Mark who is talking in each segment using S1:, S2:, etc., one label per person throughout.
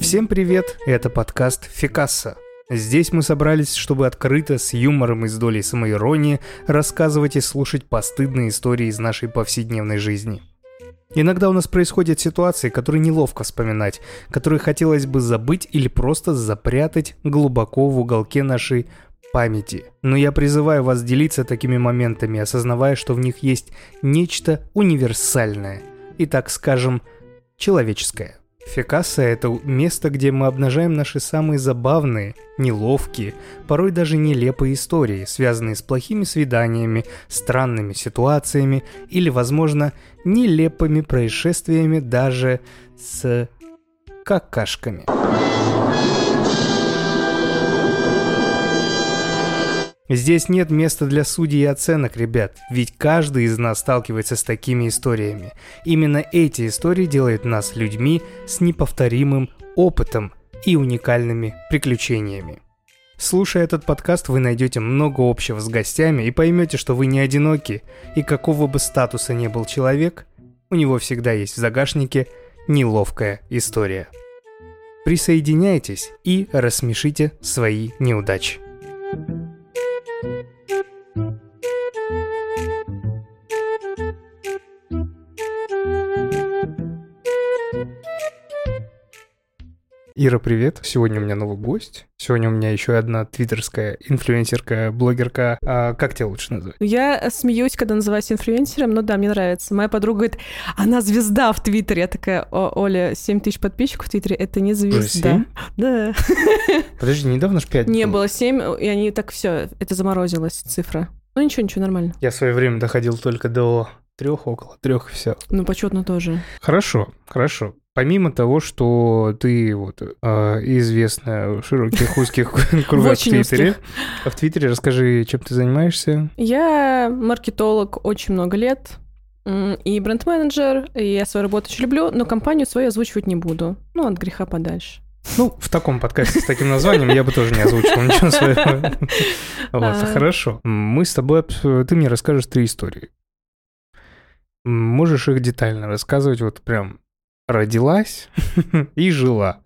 S1: Всем привет, это подкаст Фикасса. Здесь мы собрались, чтобы открыто, с юмором и с долей самоиронии рассказывать и слушать постыдные истории из нашей повседневной жизни. Иногда у нас происходят ситуации, которые неловко вспоминать, которые хотелось бы забыть или просто запрятать глубоко в уголке нашей памяти. Но я призываю вас делиться такими моментами, осознавая, что в них есть нечто универсальное и, так скажем, человеческое. Фекаса – это место, где мы обнажаем наши самые забавные, неловкие, порой даже нелепые истории, связанные с плохими свиданиями, странными ситуациями или, возможно, нелепыми происшествиями даже с какашками. Здесь нет места для судей и оценок, ребят, ведь каждый из нас сталкивается с такими историями. Именно эти истории делают нас людьми с неповторимым опытом и уникальными приключениями. Слушая этот подкаст, вы найдете много общего с гостями и поймете, что вы не одиноки, и какого бы статуса ни был человек, у него всегда есть в загашнике неловкая история. Присоединяйтесь и рассмешите свои неудачи. Ира, привет. Сегодня у меня новый гость. Сегодня у меня еще одна твиттерская инфлюенсерка, блогерка. А как тебя лучше назвать?
S2: Я смеюсь, когда называюсь инфлюенсером, но да, мне нравится. Моя подруга говорит, она звезда в Твиттере. Я такая, О, Оля, 7 тысяч подписчиков в Твиттере, это не звезда. 7? Да.
S1: Подожди, недавно же 5
S2: Не было 7, и они так все, это заморозилась цифра. Ну ничего, ничего, нормально.
S1: Я в свое время доходил только до трех, около трех, и все.
S2: Ну, почетно тоже.
S1: Хорошо, хорошо. Помимо того, что ты вот э, известная в широких узких кругах в Твиттере, в Твиттере расскажи, чем ты занимаешься?
S2: Я маркетолог очень много лет и бренд-менеджер, и я свою работу очень люблю, но компанию свою озвучивать не буду. Ну, от греха подальше.
S1: Ну, в таком подкасте с таким названием я бы тоже не озвучил ничего своего. Вот, хорошо. Мы с тобой... Ты мне расскажешь три истории. Можешь их детально рассказывать, вот прям родилась и жила.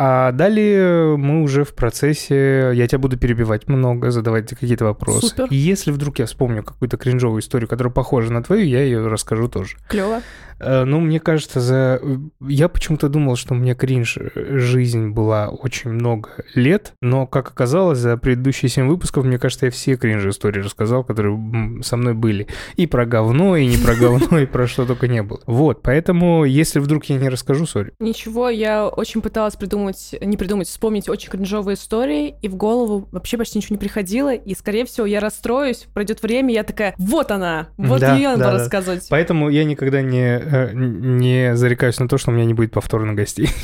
S1: А далее мы уже в процессе, я тебя буду перебивать много, задавать какие-то вопросы.
S2: Супер.
S1: И если вдруг я вспомню какую-то кринжовую историю, которая похожа на твою, я ее расскажу тоже.
S2: Клево.
S1: Э, ну, мне кажется, за... я почему-то думал, что у меня кринж жизнь была очень много лет, но, как оказалось, за предыдущие семь выпусков, мне кажется, я все кринж истории рассказал, которые со мной были. И про говно, и не про говно, и про что только не было. Вот, поэтому, если вдруг я не расскажу, сори.
S2: Ничего, я очень пыталась придумать, не придумать, вспомнить очень кринжовые истории, и в голову вообще почти ничего не приходило, и, скорее всего, я расстроюсь, пройдет время, я такая, вот она, вот
S1: да,
S2: ее надо
S1: да,
S2: рассказывать.
S1: Поэтому я никогда не Э, не зарекаюсь на то, что у меня не будет повторно гостей.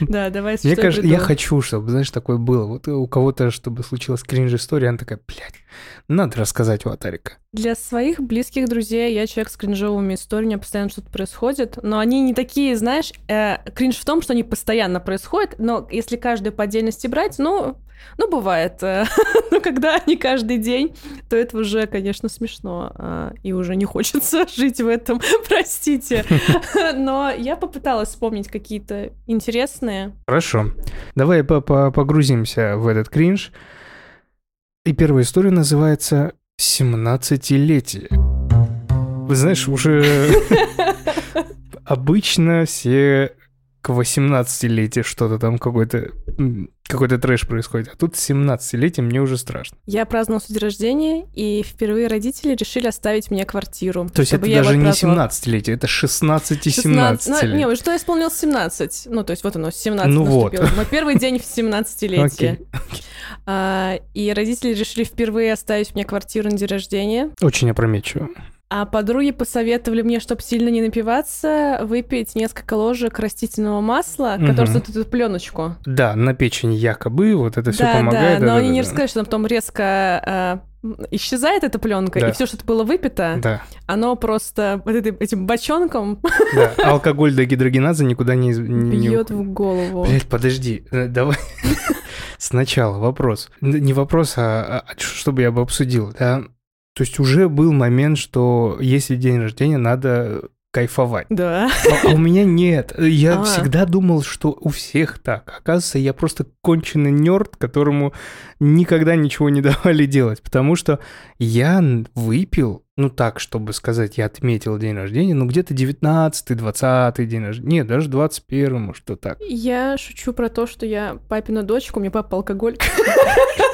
S2: Да, давай
S1: Мне кажется, я хочу, чтобы, знаешь, такое было. Вот у кого-то, чтобы случилась кринж-история, она такая, блядь, надо рассказать у Атарика.
S2: Для своих близких друзей я человек с кринжовыми историями, у меня постоянно что-то происходит, но они не такие, знаешь, э, кринж в том, что они постоянно происходят, но если каждую по отдельности брать, ну, ну, бывает. Э, но когда не каждый день, то это уже, конечно, смешно. Э, и уже не хочется жить в этом, простите. Но я попыталась вспомнить какие-то интересные.
S1: Хорошо. Давай погрузимся в этот кринж. И первая история называется «17-летие». Вы знаешь, уже обычно все к 18-летию что-то там какой-то какой-то трэш происходит. А тут 17-летие мне уже страшно.
S2: Я праздновал день рождения, и впервые родители решили оставить мне квартиру.
S1: То есть это даже не 17-летие, это 16 и 17
S2: 16... Ну, не, что я исполнил 17. Ну, то есть вот оно, 17 ну наступило. Вот. Мой первый день в 17-летие. А, и родители решили впервые оставить мне квартиру на день рождения.
S1: Очень опрометчиво.
S2: А подруги посоветовали мне, чтобы сильно не напиваться, выпить несколько ложек растительного масла, угу. которое создает эту пленочку.
S1: Да, на печень якобы, вот это все
S2: да,
S1: помогает.
S2: Да, но
S1: да,
S2: они
S1: да,
S2: не
S1: да.
S2: рассказали, что потом резко э, исчезает эта пленка,
S1: Да.
S2: и все, что было выпито,
S1: Да,
S2: оно просто вот этой- этим бочонком
S1: да. Алкоголь до гидрогеназа никуда не... не-
S2: бьет в голову.
S1: Блять, подожди, э, давай сначала вопрос. Не вопрос, а, а чтобы я бы обсудил. Да? То есть уже был момент, что если день рождения, надо кайфовать.
S2: Да.
S1: А, а у меня нет. Я
S2: А.
S1: всегда думал, что у всех так. Оказывается, я просто конченый нерд, которому никогда ничего не давали делать. Потому что я выпил, ну так, чтобы сказать, я отметил день рождения, ну где-то 19-й, 20-й день рождения. Нет, даже 21-й, может, что так.
S2: Я шучу про то, что я папина дочка, у меня папа алкоголик.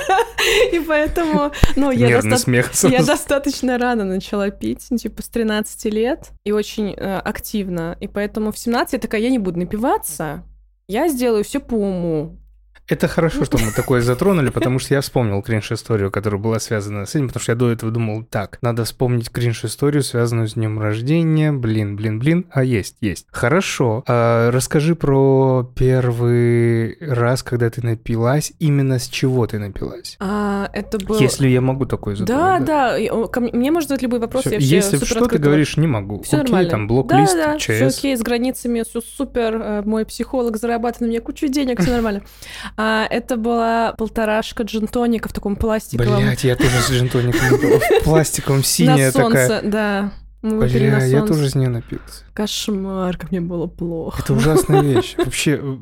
S2: И поэтому, ну, я доста-
S1: смех.
S2: Я достаточно рано начала пить, ну, типа с 13 лет, и очень э, активно. И поэтому в 17 я такая, я не буду напиваться, я сделаю все по уму.
S1: Это хорошо, что мы такое затронули, потому что я вспомнил кринж-историю, которая была связана с этим, потому что я до этого думал, так, надо вспомнить кринж-историю, связанную с днем рождения, блин, блин, блин, а есть, есть. Хорошо, А, расскажи про первый раз, когда ты напилась, именно с чего ты напилась?
S2: А, это было...
S1: Если я могу такое
S2: Да,
S1: затронуть.
S2: да, о, ко мне, мне можно задать любой вопрос,
S1: Всё,
S2: я вообще
S1: Если что, ты
S2: открыта.
S1: говоришь, не могу.
S2: Все
S1: Окей,
S2: нормально.
S1: там блок-лист,
S2: да, да, все окей, с границами, все супер. э, Мой психолог зарабатывает на меня кучу денег, все нормально. А, это была полторашка джин-тоника в таком пластиковом.
S1: Блять, я тоже с джинтоником. В пластиковом
S2: на
S1: синяя такая.
S2: солнце, да. Мы выпили на
S1: Бля, я тоже с ней напился.
S2: Кошмар, как мне было плохо.
S1: Это ужасная вещь. Вообще, э,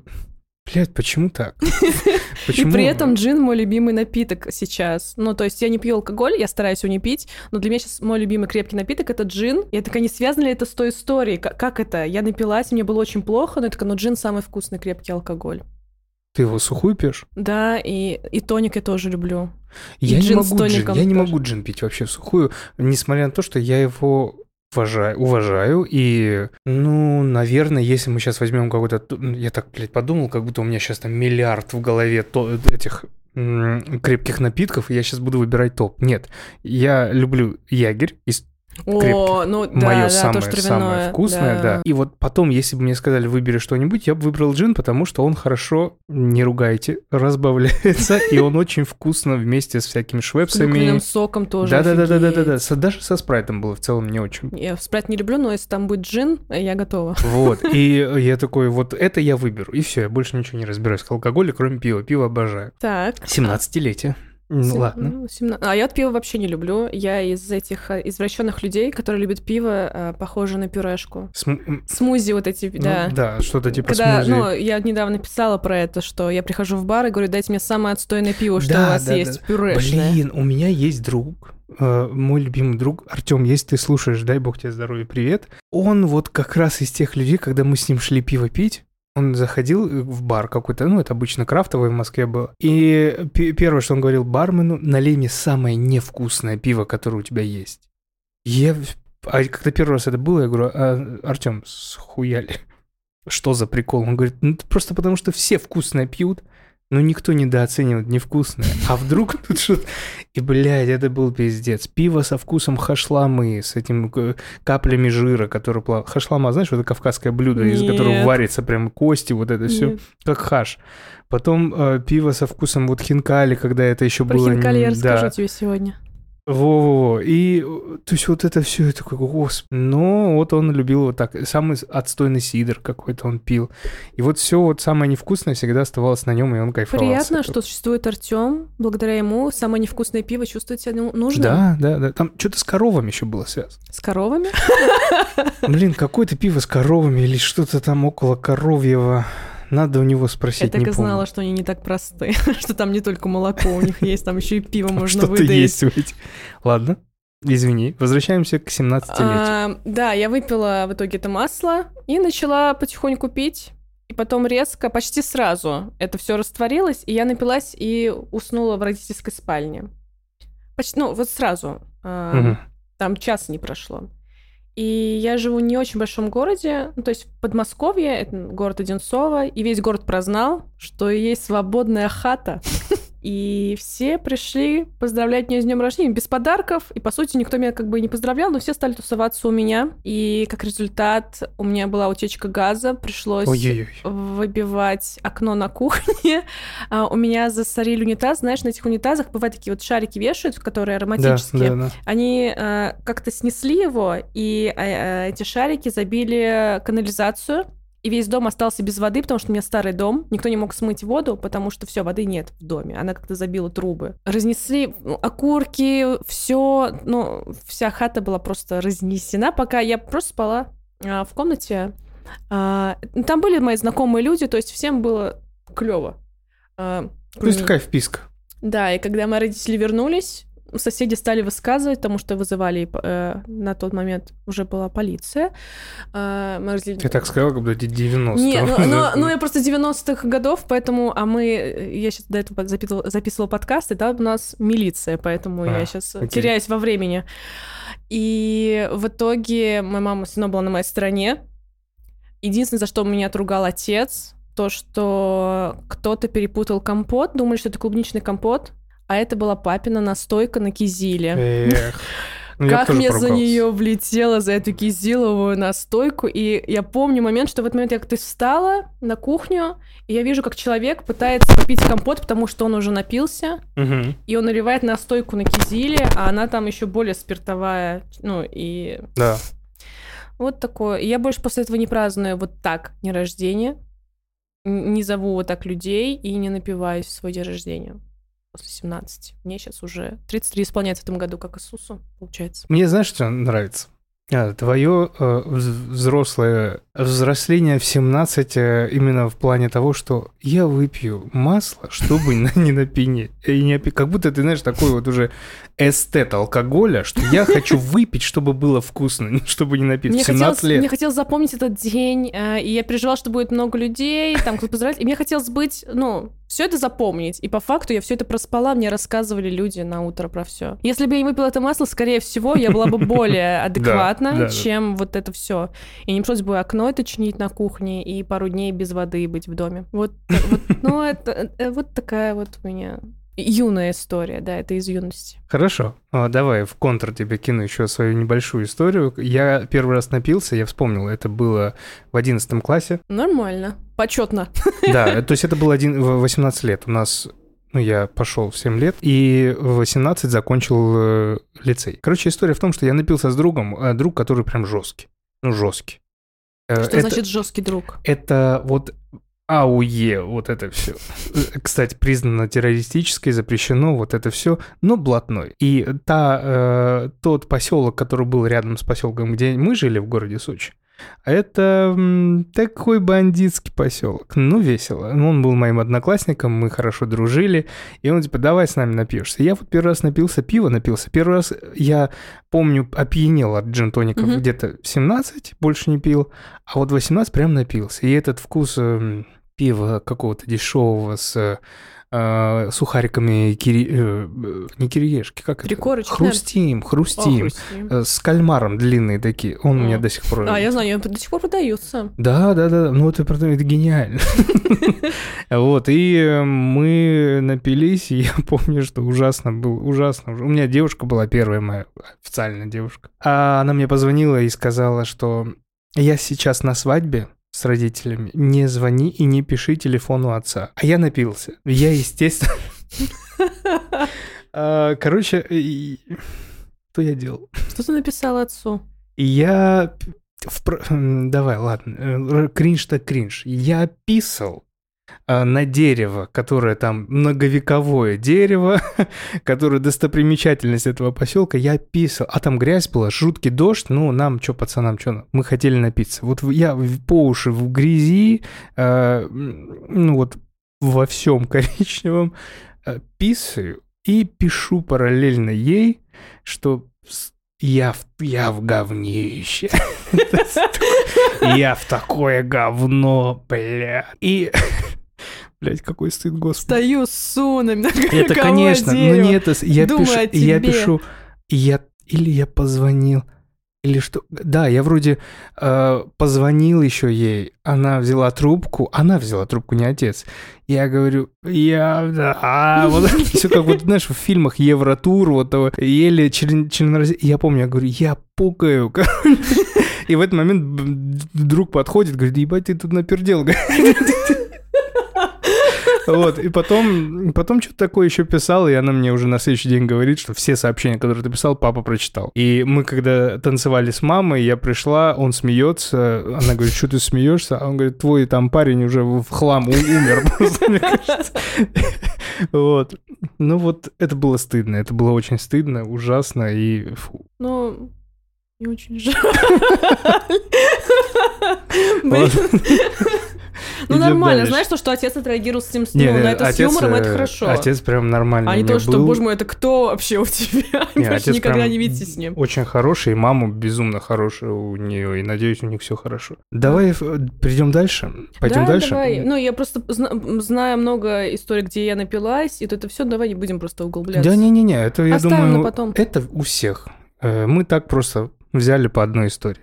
S1: блядь, почему так? Почему?
S2: И при этом джин мой любимый напиток сейчас. Ну, то есть я не пью алкоголь, я стараюсь его не пить, но для меня сейчас мой любимый крепкий напиток это джин. Я такая, не связано ли это с той историей? Как, как это? Я напилась, мне было очень плохо, но я такая, ну джин самый вкусный крепкий алкоголь.
S1: Ты его сухую пьешь?
S2: Да, и, и тоник я тоже люблю. И
S1: Я не
S2: джин с
S1: могу джин, я не могу джин пить вообще сухую, несмотря на то, что я его уважаю, уважаю и, ну, наверное, если мы сейчас возьмем какой-то, я так, блядь, подумал, как будто у меня сейчас там миллиард в голове то, этих крепких напитков, и я сейчас буду выбирать топ. Нет, я люблю ягерь из
S2: О, ну да,
S1: мое
S2: да,
S1: самое,
S2: тоже травяное.
S1: самое вкусное, да. И вот потом, если бы мне сказали, выбери что-нибудь, я бы выбрал джин, потому что он хорошо, не ругайте, разбавляется, и он очень вкусно вместе с всякими
S2: С
S1: швепсами.
S2: клюквенным соком тоже
S1: Да-да-да-да-да-да. Даже со спрайтом было в целом не очень.
S2: Я спрайт не люблю, но если там будет джин, я готова.
S1: Вот. И я такой, вот это я выберу. И все, я больше ничего не разбираюсь к алкоголю, кроме пива. Пиво обожаю.
S2: Так.
S1: 17-летие. Ну ладно.
S2: ну, семна- А я вот пиво вообще не люблю. Я из этих э, извращенных людей, которые любят пиво, э, похоже на пюрешку.
S1: См-
S2: Смузи вот эти,
S1: ну
S2: да.
S1: да, что-то типа
S2: Когда,
S1: смузи.
S2: ну, я недавно писала про это, что я прихожу в бар и говорю, дайте мне самое отстойное пиво, что
S1: Да,
S2: у вас
S1: да,
S2: есть,
S1: да.
S2: пюрешное.
S1: Блин, у меня есть друг, э, мой любимый друг Артем, если ты слушаешь, дай бог тебе здоровья, привет. Он вот как раз из тех людей, когда мы с ним шли пиво пить, он заходил в бар какой-то, ну, это обычно крафтовый в Москве было. И пе- первое, что он говорил бармену, налей мне самое невкусное пиво, которое у тебя есть. Я... А когда первый раз это было, я говорю, а, Артем, схуяли? Что за прикол? Он говорит, ну, просто потому что все вкусное пьют, но никто недооценивает невкусное. А вдруг тут что-то... И, блядь, это был пиздец. Пиво со вкусом хашламы, с этим э, каплями жира, который плавает. Хашлама, знаешь, вот это кавказское блюдо, из которого
S2: Нет.
S1: варится прям кости, вот это все,
S2: Нет.
S1: как хаш. Потом э, пиво со вкусом вот хинкали, когда это еще
S2: Про
S1: было...
S2: хинкали я
S1: да.
S2: расскажу тебе сегодня.
S1: Во-во-во. И, э, то есть, вот это все, я такой, господи. Но вот он любил вот так. Самый отстойный сидр какой-то он пил. И вот все вот самое невкусное всегда оставалось на нем, и он кайфовал.
S2: Приятно, что существует Артем. Благодаря ему самое невкусное пиво чувствует себя ну- нужным.
S1: Да, да, да. Там что-то с коровами еще было связано.
S2: С коровами.
S1: Блин, какое-то пиво с коровами или что-то там около коровьего. Надо у него спросить,
S2: Я так и
S1: помню.
S2: знала, что они не так просты, что там не только молоко у них есть, там еще и пиво можно
S1: Что-то
S2: выдать.
S1: есть в этих. Ладно, извини. Возвращаемся к 17-летию.
S2: А, да, я выпила в итоге это масло и начала потихоньку пить. И потом резко, почти сразу, это все растворилось, и я напилась и уснула в родительской спальне. Почти, ну, вот сразу. А,
S1: Мгм.
S2: Там час не прошло. И я живу не очень большом городе, ну, то есть в Подмосковье, это город Одинцово, и весь город прознал, что есть свободная хата. И все пришли поздравлять меня с днем рождения без подарков. И, по сути, никто меня как бы не поздравлял, но все стали тусоваться у меня. И, как результат, у меня была утечка газа, пришлось
S1: Ой-ой-ой.
S2: выбивать окно на кухне. А, у меня засорили унитаз. Знаешь, на этих унитазах бывают такие вот шарики вешают, которые
S1: Да,
S2: ароматические.
S1: да, да.
S2: Они э, как-то снесли его, и э, э, эти шарики забили канализацию. И весь дом остался без воды, потому что у меня старый дом, никто не мог смыть воду, потому что все, воды нет в доме, она как-то забила трубы. Разнесли ну, окурки, все, ну, вся хата была просто разнесена, пока я просто спала а, в комнате. А, там были мои знакомые люди, то есть всем было клево.
S1: А, то есть такая вписка.
S2: Да, и когда мои родители вернулись, соседи стали высказывать, потому что вызывали э, на тот момент уже была полиция.
S1: Э, мы. Ты так сказала, как будто 90
S2: Нет, ну, ну, ну я просто 90-х годов, поэтому, а мы, я сейчас до этого записывала, записывала подкаст, и там у нас милиция, поэтому а, я сейчас окей. теряюсь во времени. И в итоге моя мама все равно была на моей стороне. Единственное, за что меня отругал отец, то, что кто-то перепутал компот, думали, что это клубничный компот, а это была папина настойка на кизиле. Эх. Ну, как мне за нее влетело, за эту кизиловую настойку. И я помню момент, что в этот момент я как-то встала на кухню, и я вижу, как человек пытается попить компот, потому что он уже напился, угу. и он наливает настойку на кизиле, а она там еще более спиртовая, ну и...
S1: Да.
S2: Вот такое. И я больше после этого не праздную вот так день рождения, не зову вот так людей и не напиваюсь в свой день рождения после 17. Мне сейчас уже 33 исполняется в этом году, как Иисусу, получается.
S1: Мне знаешь, что нравится? А, твое э, взрослое взросление в 17 э, именно в плане того, что я выпью масло, чтобы не напинеть. И не Как будто ты, знаешь, такой вот уже эстет алкоголя, что я хочу выпить, чтобы было вкусно, чтобы не напиться. Мне 17
S2: хотелось,
S1: лет.
S2: Мне хотелось запомнить этот день, э, и я переживала, что будет много людей, там кто-то поздравляет. И мне хотелось быть, ну, все это запомнить. И по факту я все это проспала, мне рассказывали люди на утро про все. Если бы я не выпила это масло, скорее всего, я была бы более адекватна, чем вот это все. И не пришлось бы окно это чинить на кухне и пару дней без воды быть в доме. Вот, ну, это э, вот такая вот у меня юная история, да, это из юности.
S1: Хорошо, а, давай в контр тебе кину еще свою небольшую историю. Я первый раз напился, я вспомнил, это было в одиннадцатом классе.
S2: Нормально, почетно.
S1: Да, то есть это было один, 18 лет. У нас ну, я пошел в 7 лет, и в 18 закончил э, лицей. Короче, история в том, что я напился с другом, а друг, который прям жесткий. Ну, жесткий.
S2: Э, что это, значит жесткий друг?
S1: Это вот АУЕ, вот это все. Кстати, признано террористической, запрещено, вот это все, но блатной. И та, э, тот поселок, который был рядом с поселком, где мы жили в городе Сочи, это такой бандитский поселок. Ну, весело. Он был моим одноклассником, мы хорошо дружили. И он типа, давай с нами напьешься. Я вот первый раз напился, пиво напился. Первый раз я помню, опьянел от джин-тоников угу. где-то 17, больше не пил. А вот 18 прям напился. И этот вкус э, пива какого-то дешевого с э, сухариками кири... э, не кириешки, как
S2: Прикорочки,
S1: это? Хрустим, хрустим, О, хрустим. Э, с кальмаром длинные такие. Он О. у меня до сих пор...
S2: А, я знаю, они до сих пор продаются.
S1: Да, да, да, ну это, это гениально. Вот, и мы напились, и я помню, что ужасно был, ужасно. У меня девушка была первая моя официальная девушка. А она мне позвонила и сказала, что я сейчас на свадьбе, с родителями. Не звони и не пиши телефону отца. А я напился. Я, естественно... А, короче, что я делал?
S2: Что ты написал отцу?
S1: Я... Давай, ладно. Э, кринж так кринж. Я писал на дерево, которое там многовековое дерево, которое достопримечательность этого поселка, я писал. А там грязь была, жуткий дождь, ну, нам, что, пацанам, что, мы хотели напиться. Вот я по уши в грязи, э, ну, вот во всем коричневом э, писаю и пишу параллельно ей, что я в, я в говнище. Я в такое говно, бля. И Блять, какой стыд, господи.
S2: Стою с сунами
S1: Это, конечно, но не это. Я пишу, я пишу, я или я позвонил, или что? Да, я вроде э, позвонил еще ей, она взяла трубку, она взяла трубку, не отец. Я говорю, я, а, вот все как вот, знаешь, в фильмах Евротур, вот того, еле член, я помню, я говорю, я пукаю, и в этот момент друг подходит, говорит, ебать, ты тут напердел, Вот, и потом, потом что-то такое еще писал, и она мне уже на следующий день говорит, что все сообщения, которые ты писал, папа прочитал. И мы, когда танцевали с мамой, я пришла, он смеется, она говорит, что ты смеешься? А он говорит, твой там парень уже в хлам умер просто, мне кажется. Вот. Ну вот, это было стыдно, это было очень стыдно, ужасно и фу.
S2: Ну, не очень жаль. Ну, нормально. Знаешь, то, что отец отреагировал с этим, ну, на это с юмором, это хорошо.
S1: Отец прям нормально
S2: А не то, что, боже мой, это кто вообще у тебя? Короче, никогда не видитесь с ним.
S1: Очень хороший, и мама безумно хорошая у нее, и надеюсь, у них все хорошо. Давай перейдем дальше. Пойдем дальше.
S2: давай. Ну, я просто знаю много историй, где я напилась, и то это все, давай не будем просто углубляться.
S1: Да не-не-не, это, я думаю, это у всех. Э, мы так просто взяли по одной истории.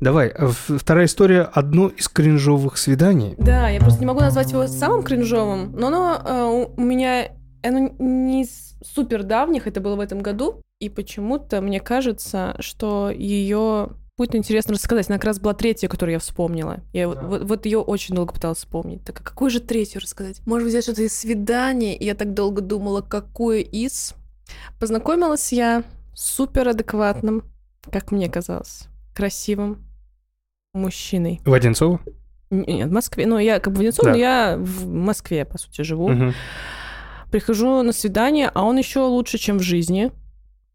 S1: Давай, а вторая история – одно из кринжовых свиданий.
S2: Да, я просто не могу назвать его самым кринжовым, но оно э, у меня оно не супер давних, это было в этом году, и почему-то мне кажется, что ее будет интересно рассказать. Она как раз была третья, которую я вспомнила. Я да. вот, вот ее очень долго пыталась вспомнить. Так а какую же третью рассказать? Может взять что-то из свидания? И я так долго думала, какую из. Познакомилась я с супер адекватным, как мне казалось, красивым мужчиной.
S1: В Одинцово?
S2: Нет, в Москве. Ну, я как бы в Одинцово, да. но я в Москве, по сути, живу. Угу. Прихожу на свидание, а он еще лучше, чем в жизни.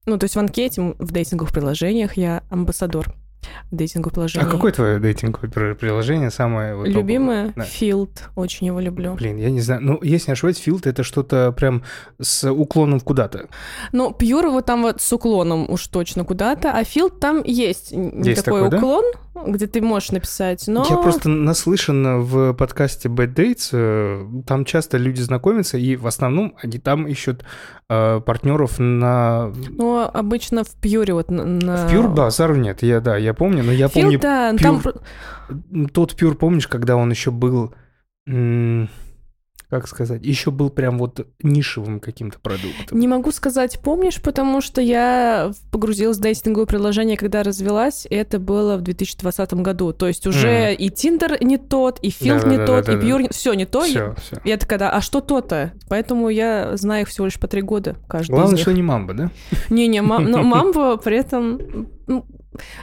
S2: Ну, то есть в анкете, в дейтинговых приложениях я амбассадор дейтинговых приложений.
S1: А какое твое дейтинговое приложение самое вот
S2: Любимое? Да. Field. Очень его люблю.
S1: Блин, я не знаю. Ну, если не ошибаюсь, Field это что-то прям с уклоном куда-то.
S2: Ну, Pure вот там вот с уклоном уж точно куда-то, а Field там есть, есть такой, такой уклон. Да? где ты можешь написать, но...
S1: Я просто наслышан в подкасте Bad Dates, э, там часто люди знакомятся, и в основном они там ищут э, партнеров на...
S2: Ну, обычно в Пьюре вот на...
S1: В Пьюр базару нет, я, да, я помню, но я Фил, помню... Да, Pure... там... Тот Пьюр, помнишь, когда он еще был как сказать, еще был прям вот нишевым каким-то продуктом.
S2: Не могу сказать, помнишь, потому что я погрузилась в дейтинговое приложение, когда развелась, и это было в 2020 году. То есть уже mm. и Тиндер не тот, и Филд да, не да, тот, да, и Пьюр не... Все не то. Все, все. Я такая, да, а что то-то? Поэтому я знаю их всего лишь по три года каждый
S1: Главное, что не мамба, да?
S2: Не-не, но мамба при этом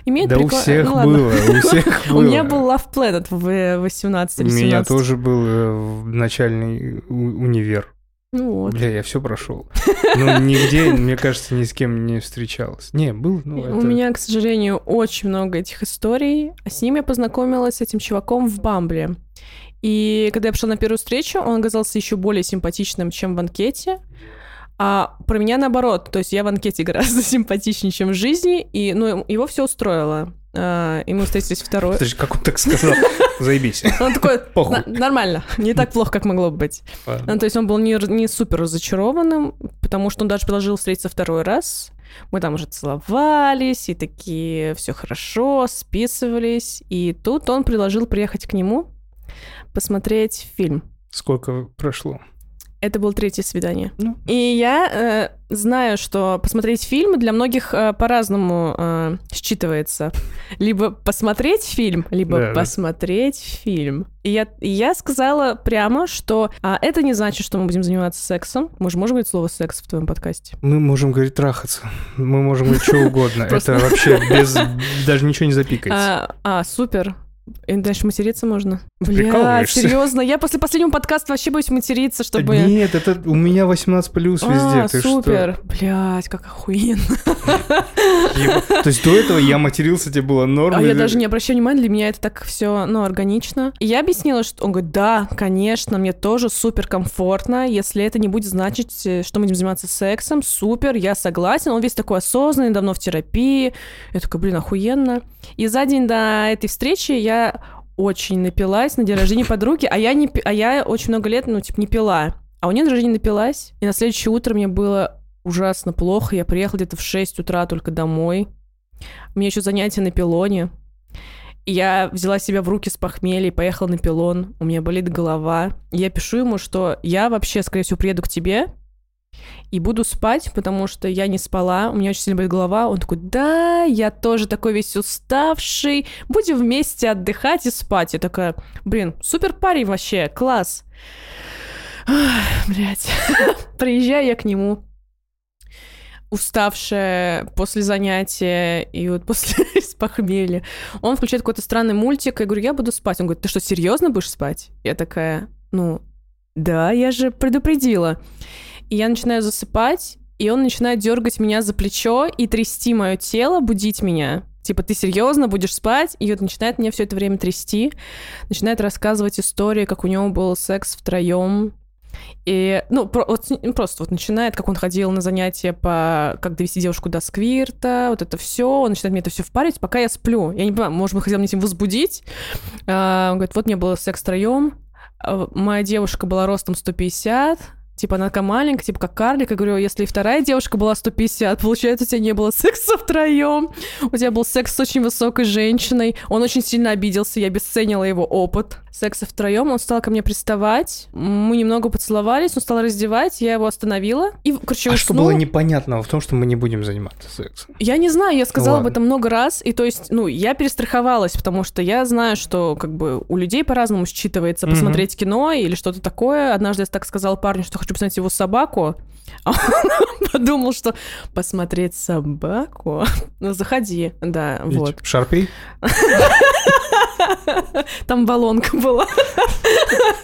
S2: Имеет
S1: да прикол... у всех ну, было, у всех было.
S2: У меня был Love Planet в 18 или 17.
S1: У меня тоже был э, начальный универ.
S2: Ну вот.
S1: Бля, я все прошел. Но нигде, мне кажется, ни с кем не встречалась. Не, был, ну
S2: это... У меня, к сожалению, очень много этих историй. С ним я познакомилась, с этим чуваком в Бамбле. И когда я пришла на первую встречу, он оказался еще более симпатичным, чем в анкете. А про меня наоборот, то есть я в анкете гораздо симпатичнее, чем в жизни, и ну, его все устроило. А, и мы встретились второй.
S1: Подожди, как он так сказал? Заебись.
S2: Он такой, нормально, не так плохо, как могло бы быть. Ну, то есть он был не, не супер разочарованным, потому что он даже предложил встретиться второй раз. Мы там уже целовались, и такие, все хорошо, списывались. И тут он предложил приехать к нему, посмотреть фильм.
S1: Сколько прошло?
S2: Это было третье свидание. Ну. И я э, знаю, что посмотреть фильм для многих э, по-разному э, считывается. Либо посмотреть фильм, либо да, посмотреть да. фильм. И я, и я сказала прямо, что а, это не значит, что мы будем заниматься сексом. Мы же можем говорить слово секс в твоем подкасте.
S1: Мы можем говорить трахаться. Мы можем говорить что угодно. Это вообще без... Даже ничего не запикается.
S2: А, супер. И дальше материться можно? Бля, серьезно? Я после последнего подкаста вообще боюсь материться, чтобы...
S1: Нет, это у меня 18 плюс а, везде. А,
S2: ты супер. Что? Блядь, как охуенно.
S1: То есть до этого я матерился, тебе было норм?
S2: А я даже не обращаю внимания, для меня это так все, ну, органично. И я объяснила, что он говорит, да, конечно, мне тоже супер комфортно, если это не будет значить, э, что мы будем заниматься сексом, супер, я согласен. Он весь такой осознанный, давно в терапии. Я такая, блин, охуенно. И за день до этой встречи я я очень напилась на день рождения подруги, а я, не, а я очень много лет, ну, типа, не пила. А у нее на рождения напилась, и на следующее утро мне было ужасно плохо. Я приехала где-то в 6 утра только домой. У меня еще занятия на пилоне. Я взяла себя в руки с похмелья и поехала на пилон. У меня болит голова. Я пишу ему, что я вообще, скорее всего, приеду к тебе, и буду спать, потому что я не спала, у меня очень сильно болит голова. Он такой, да, я тоже такой весь уставший, будем вместе отдыхать и спать. Я такая, блин, супер парень вообще, класс. Блять. Приезжаю я к нему, уставшая после занятия и вот после похмелья. Он включает какой-то странный мультик, я говорю, я буду спать. Он говорит, ты что, серьезно будешь спать? Я такая, ну, да, я же предупредила. И я начинаю засыпать, и он начинает дергать меня за плечо и трясти мое тело, будить меня. Типа, ты серьезно будешь спать? И вот начинает меня все это время трясти, начинает рассказывать истории, как у него был секс втроем и, ну, про, вот, просто вот начинает, как он ходил на занятия по как довести девушку до сквирта, вот это все, он начинает мне это все впарить, пока я сплю. Я не понимаю, может быть, хотел меня этим возбудить. А, он говорит, вот мне было секс втроем, а, моя девушка была ростом 150, Типа, она такая маленькая, типа, как карлик. Я говорю, если вторая девушка была 150, получается, у тебя не было секса втроем. У тебя был секс с очень высокой женщиной. Он очень сильно обиделся, я обесценила его опыт. Секса втроем, он стал ко мне приставать. Мы немного поцеловались, он стал раздевать, я его остановила. И, короче,
S1: а
S2: уснул.
S1: что было непонятного в том, что мы не будем заниматься сексом?
S2: Я не знаю, я сказала
S1: Ладно.
S2: об этом много раз, и то есть, ну, я перестраховалась, потому что я знаю, что как бы у людей по-разному считывается
S1: Мгм.
S2: посмотреть кино или что-то такое. Однажды я так сказала парню, что хочу посмотреть его собаку, а он подумал, что посмотреть собаку? Ну, заходи, да, вот.
S1: Шарпей?
S2: Там баллонка была.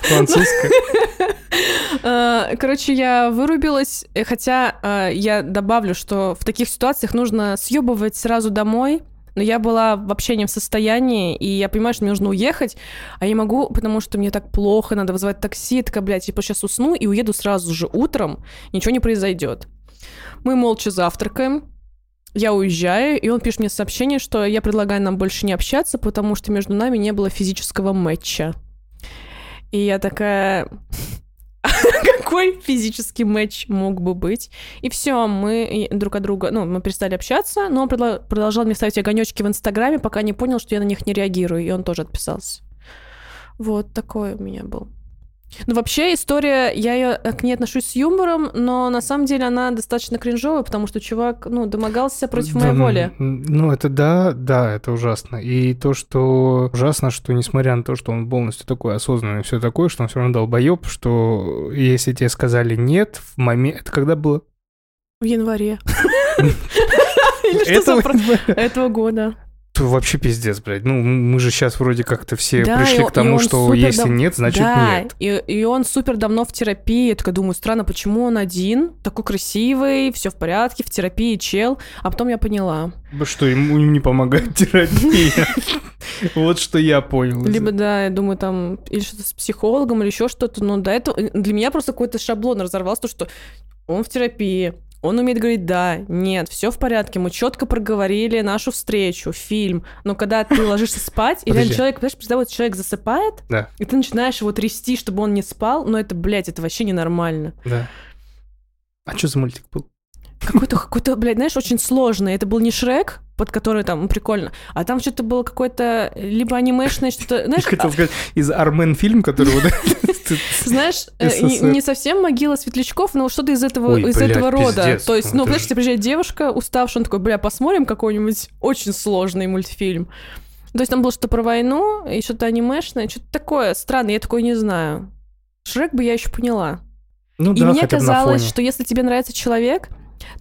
S1: Французская?
S2: Э, Короче, я вырубилась, э, хотя э, я добавлю, что в таких ситуациях нужно съебывать сразу домой, но я была вообще не в состоянии, и я понимаю, что мне нужно уехать, а я могу, потому что мне так плохо, надо вызывать такси, такая, блядь, типа сейчас усну и уеду сразу же утром, ничего не произойдет. Мы молча завтракаем, я уезжаю, и он пишет мне сообщение, что я предлагаю нам больше не общаться, потому что между нами не было физического матча. И я такая... Какой физический матч мог бы быть? И все, мы и друг от друга, ну, мы перестали общаться, но он продолжал мне ставить огонечки в Инстаграме, пока не понял, что я на них не реагирую, и он тоже отписался. Вот такой у меня был. Ну, вообще, история, я ее к ней отношусь с юмором, но на самом деле она достаточно кринжовая, потому что чувак, ну, домогался против
S1: Да,
S2: моей
S1: ну,
S2: воли.
S1: Ну, это да, да, это ужасно. И то, что ужасно, что несмотря на то, что он полностью такой осознанный, все такое, что он все равно долбоеб, что если тебе сказали нет в момент... Это когда было?
S2: В январе.
S1: Этого
S2: года.
S1: То вообще пиздец, блядь. Ну, мы же сейчас вроде как-то все
S2: Да,
S1: пришли
S2: и-
S1: к тому, что если
S2: дав-
S1: нет, значит
S2: да,
S1: нет.
S2: И, и он супер давно в терапии. Я такая думаю, странно, почему он один, такой красивый, все в порядке, в терапии чел. А потом я поняла.
S1: Что ему не помогает терапия. Вот что я понял.
S2: Либо, да, я думаю, там, или что-то с психологом, или еще что-то. Но до этого для меня просто какой-то шаблон разорвался, то, что он в терапии, он умеет говорить да, нет, все в порядке, мы четко проговорили нашу встречу, фильм. Но когда ты ложишься спать, и реально человек, понимаешь, представь, вот человек засыпает,
S1: Да.
S2: и ты начинаешь его трясти, чтобы он не спал, но это, блядь, это вообще ненормально.
S1: Да. А что за мультик был?
S2: Какой-то, какой-то, блядь, знаешь, очень сложный. Это был не Шрек, под который там прикольно, а там что-то было какое-то либо анимешное, что-то, знаешь,
S1: Я хотел сказать, из Армен фильм, который вот...
S2: Знаешь, э, не, совсем могила светлячков, но что-то из этого, из этого рода. То есть,
S1: Ну, это
S2: тебе приезжает девушка, уставшая, он такой, бля, посмотрим какой-нибудь очень сложный мультфильм. То есть там было что-то про войну, и что-то анимешное, что-то такое странное, я такое не знаю. Шрек бы я еще поняла.
S1: Ну
S2: и
S1: да,
S2: мне казалось, что если тебе нравится человек,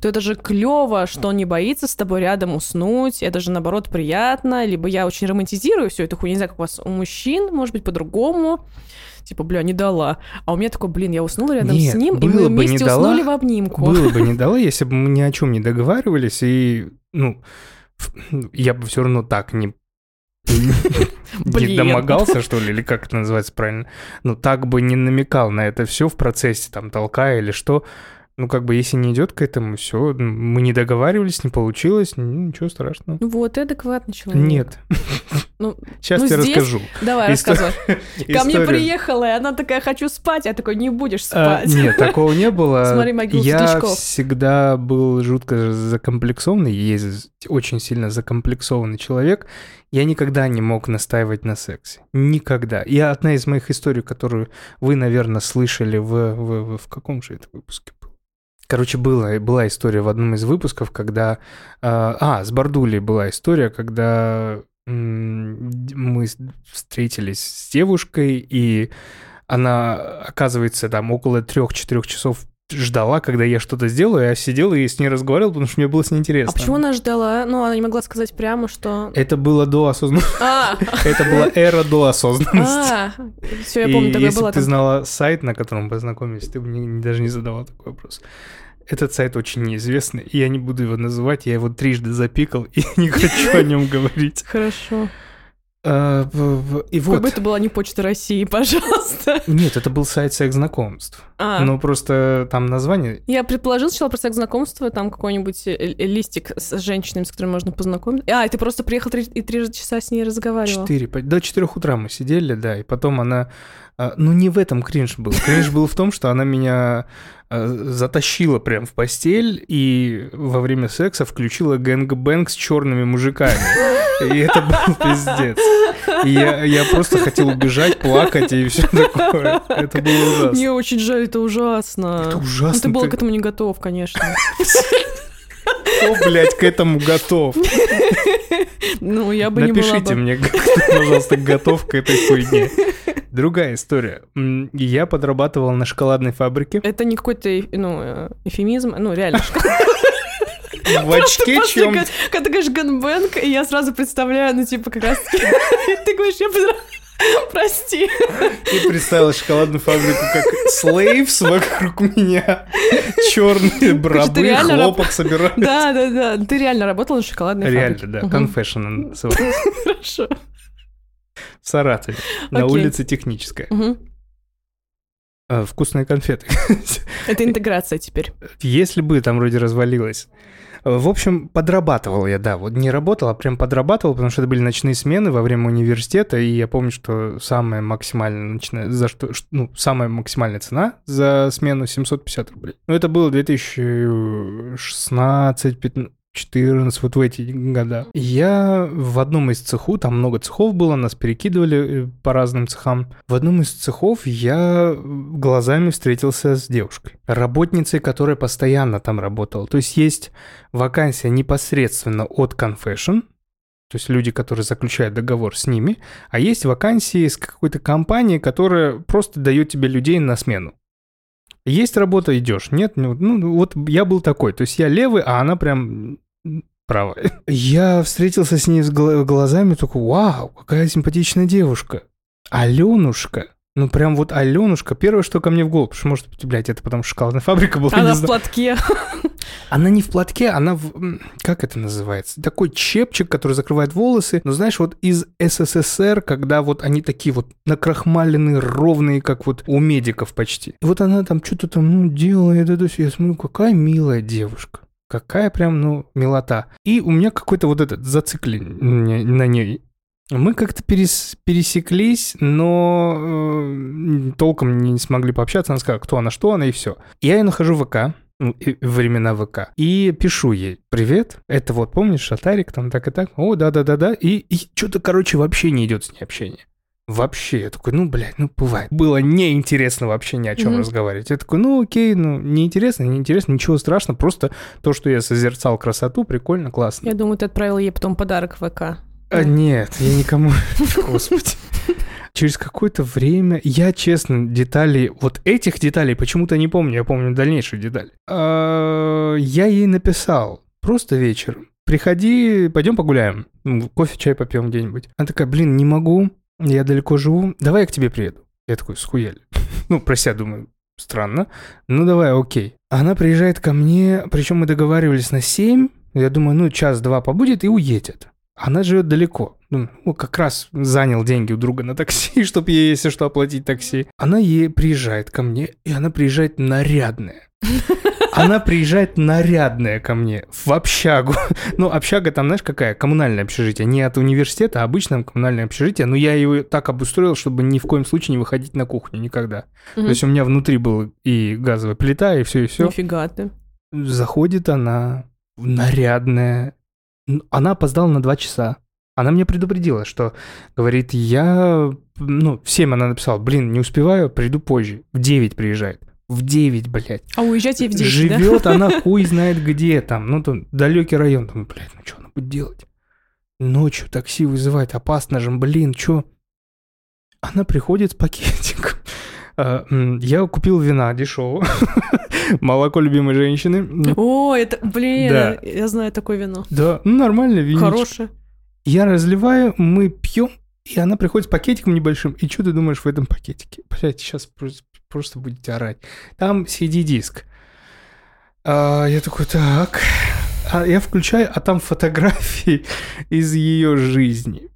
S2: то это же клево, что он не боится с тобой рядом уснуть. Это же наоборот приятно. Либо я очень романтизирую всю эту хуйню. Не знаю, как у вас у мужчин, может быть, по-другому. Типа, бля, не дала. А у меня такой, блин, я уснула рядом
S1: Нет,
S2: с ним, и мы вместе
S1: не дала,
S2: уснули в обнимку.
S1: Было бы не дала, если бы мы ни о чем не договаривались, и, ну, ф- я бы все равно так не не домогался, что ли, или как это называется правильно, ну, так бы не намекал на это все в процессе, там, толкая или что, ну, как бы, если не идет к этому, все, мы не договаривались, не получилось, ну, ничего страшного.
S2: Ну вот, ты адекватный человек.
S1: Нет.
S2: Ну,
S1: Сейчас
S2: ну,
S1: тебе
S2: здесь
S1: расскажу.
S2: Давай,
S1: Истор-
S2: рассказывай. Ко мне приехала, и она такая, хочу спать. Я такой, не будешь
S1: А,
S2: спать.
S1: Нет, такого не было.
S2: Смотри, могилу
S1: Я
S2: светлячков.
S1: всегда был жутко закомплексованный, есть очень сильно закомплексованный человек. Я никогда не мог настаивать на сексе. Никогда. И одна из моих историй, которую вы, наверное, слышали в, в, в, в каком же это выпуске был? Короче, была, была история в одном из выпусков, когда... а, А, с Бардулей была история, когда мы встретились с девушкой, и она, оказывается, там около трех-четырех часов ждала, когда я что-то сделаю, я сидел и с ней разговаривал, потому что мне было с ней интересно.
S2: А почему она ждала? Ну, она не могла сказать прямо, что...
S1: Это было до осознанности.
S2: А,
S1: Это была эра до осознанности.
S2: а, все, я помню,
S1: И
S2: такое
S1: если ты знала сайт, на котором познакомились, ты бы даже не задавал такой вопрос. Этот сайт очень неизвестный, и я не буду его называть, я его трижды запикал и не хочу о нем говорить.
S2: Хорошо.
S1: А, в- И
S2: Как
S1: вот.
S2: бы это была не Почта России, пожалуйста.
S1: Нет, это был сайт секс-знакомств.
S2: А,
S1: Ну, просто там название...
S2: я предположил сначала про секс знакомство, там какой-нибудь э, э, листик с женщинами, с которыми можно познакомиться. А, и ты просто приехал три- и три часа с ней разговаривал.
S1: Четыре, до четырех утра мы сидели, да, и потом она... а, Ну, не в этом кринж был. Кринж был в том, что она меня а, затащила прям в постель и во время секса включила gangbang с черными мужиками. И это был пиздец. И я, я просто хотел убежать, плакать и все такое. Это было ужасно.
S2: Мне очень жаль, это ужасно.
S1: Это
S2: Ну,
S1: ужасно.
S2: ты был
S1: ты-
S2: к этому не готов, конечно.
S1: Кто, блядь, к этому готов?
S2: Ну, я бы не была
S1: Напишите мне, кто, пожалуйста, готов к этой хуйне. Другая история. Я подрабатывал на шоколадной фабрике.
S2: Это не какой-то, ну, э, эфемизм, ну, реально.
S1: В очке чем...
S2: когда ты говоришь ганбэнг, и я сразу представляю, ну, типа, как раз Ты говоришь, я Прости.
S1: Ты представила шоколадную фабрику как слейвс вокруг меня. Черные брабы,
S2: реально раб-
S1: хлопок собирают.
S2: Да, да, да. Ты реально работал на шоколадной
S1: Реально,
S2: фабрике.
S1: да.
S2: Мгм.
S1: Confession называется.
S2: Хорошо.
S1: В Саратове. На улице Техническая.
S2: Мгм.
S1: А, Вкусные конфеты.
S2: Это интеграция теперь.
S1: Если бы там вроде развалилось. В общем, подрабатывал я, да. Вот не работал, а прям подрабатывал, потому что это были ночные смены во время университета, и я помню, что самая максимальная ночная, за что, ну, самая максимальная цена за смену 750 рублей. Ну, это было 2016, 15, 14, вот в эти года. Я в одном из цеху, там много цехов было, нас перекидывали э, по разным цехам. В одном из цехов я глазами встретился с девушкой, работницей, которая постоянно там работала. То есть есть вакансия непосредственно от Confession, то есть люди, которые заключают договор с ними, а есть вакансии с какой-то компанией, которая просто дает тебе людей на смену. Есть работа, идешь. Нет, ну, ну, вот я был такой. То есть я левый, а она прям правая. Я встретился с ней с гла- глазами, такой, вау, какая симпатичная девушка. Аленушка. Ну, прям вот Аленушка. Первое, что ко мне в голову, потому что, может, блядь, это потому что шоколадная фабрика была,
S2: Она в платке.
S1: Она не в платке, она в... Как это называется? Такой чепчик, который закрывает волосы. Но знаешь, вот из СССР, когда вот они такие вот накрахмаленные, ровные, как вот у медиков почти. И вот она там что-то там, ну, делает это всё. Я смотрю, какая милая девушка. Какая прям, ну, милота. И у меня какой-то вот этот зациклен на ней. Мы как-то перес- пересеклись, но э, толком не смогли пообщаться. Она сказала, кто она, что она, и все. Я ее нахожу в ВК, времена ВК, и пишу ей, привет, это вот, помнишь, Шатарик, там так и так, о, да-да-да-да, и, и что-то, короче, вообще не идет с ней общение. Вообще, я такой, ну, блядь, ну, бывает. Было неинтересно вообще ни о чем
S2: Мгм.
S1: разговаривать. Я такой, ну, окей, ну, неинтересно, неинтересно, ничего страшного, просто то, что я созерцал красоту, прикольно, классно.
S2: Я думаю, ты отправил ей потом подарок в ВК.
S1: А, нет, я никому... Господи. Через какое-то время я, честно, деталей, вот этих деталей почему-то не помню, я помню дальнейшие детали. А, Я ей написал просто вечером. Приходи, пойдем погуляем. Кофе, чай попьем где-нибудь. Она такая, блин, не могу, я далеко живу, давай я к тебе приеду. Я такой, схуяли. Ну, про себя думаю, странно. Ну, давай, окей. Она приезжает ко мне, причем мы договаривались на 7. Я думаю, ну, час-два побудет и уедет. Она живет далеко. Думаю, Ну, как раз занял деньги у друга на такси, чтобы ей, если что, оплатить такси. Она ей приезжает ко мне, и она приезжает нарядная. Она приезжает нарядная ко мне в общагу. Ну, общага там, знаешь, какая? Коммунальное общежитие. Не от университета, а обычное коммунальное общежитие. Но я ее так обустроил, чтобы ни в коем случае не выходить на кухню никогда.
S2: Мгм.
S1: То есть у меня внутри была и газовая плита, и все, и все.
S2: Нифига ты.
S1: Заходит она, нарядная. Она опоздала на два часа. Она мне предупредила, что, говорит, я... Ну, в 7 она написала, блин, не успеваю, приду позже. В 9 приезжает. В 9, блядь.
S2: А уезжать ей в 10, да?
S1: Живет она хуй знает где там. Ну, там далекий район. Думаю, блядь, ну что она будет делать? Ночью такси вызывает, опасно же, блин, что? Она приходит с пакетиком. М, Я купил вина дешевого. Молоко любимой женщины.
S2: О, это, блин,
S1: Да.
S2: я знаю такое вино.
S1: Да, ну нормально, виничко.
S2: Хорошее.
S1: Я разливаю, мы пьем, и она приходит с пакетиком небольшим. И что ты думаешь в этом пакетике? Блять, сейчас просто, просто будете орать. Там CD-диск. А, я такой, так. А я включаю, а там фотографии из ее жизни.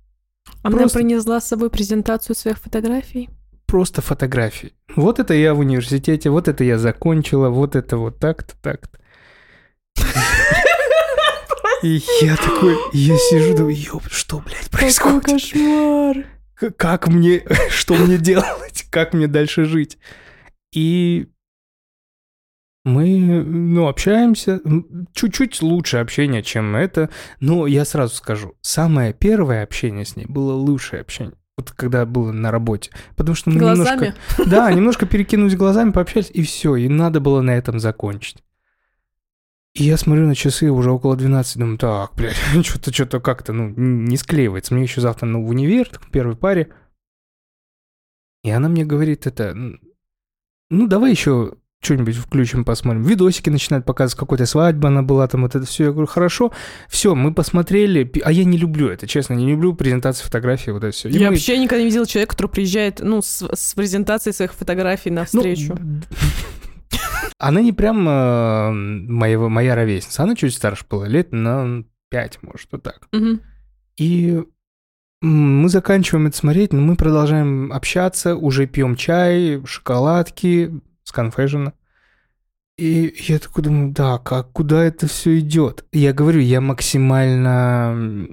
S2: Она
S1: Просто-
S2: принесла с собой презентацию своих фотографий.
S1: Просто фотографии. Вот это я в университете, вот это я закончила, вот это вот так-то, так-то. И я такой, я сижу, думаю, ёб, что, блядь,
S2: Какой
S1: происходит?
S2: кошмар.
S1: К- как мне, что мне делать, как мне дальше жить. И мы, ну, общаемся, чуть-чуть лучше общение, чем это, но я сразу скажу, самое первое общение с ней было лучшее общение. Вот когда было на работе. Потому что мы
S2: Глазами?
S1: немножко... Да, немножко перекинулись глазами, пообщались, и все. И надо было на этом закончить. И я смотрю на часы, уже около 12, думаю, так, блядь, что-то, что-то как-то, ну, не склеивается. Мне еще завтра, ну, в универ, в первой паре. И она мне говорит это, м, ну, давай еще что-нибудь включим, посмотрим. Видосики начинают показывать, какой-то свадьба она была, там вот это все. Я говорю, хорошо, все, мы посмотрели. А я не люблю это, честно, не люблю презентации фотографий, вот это все.
S2: Я вообще никогда не видела человека, который приезжает, ну, с, с презентацией своих фотографий на
S1: Ну,
S2: встречу.
S1: Она не прям э, моего, моя ровесница, она чуть старше была, лет на 5, может, вот так. И мы заканчиваем это смотреть, но мы продолжаем общаться, уже пьем чай, шоколадки с конфешена. И я такой думаю, да, как, куда это все идет? Я говорю, я максимально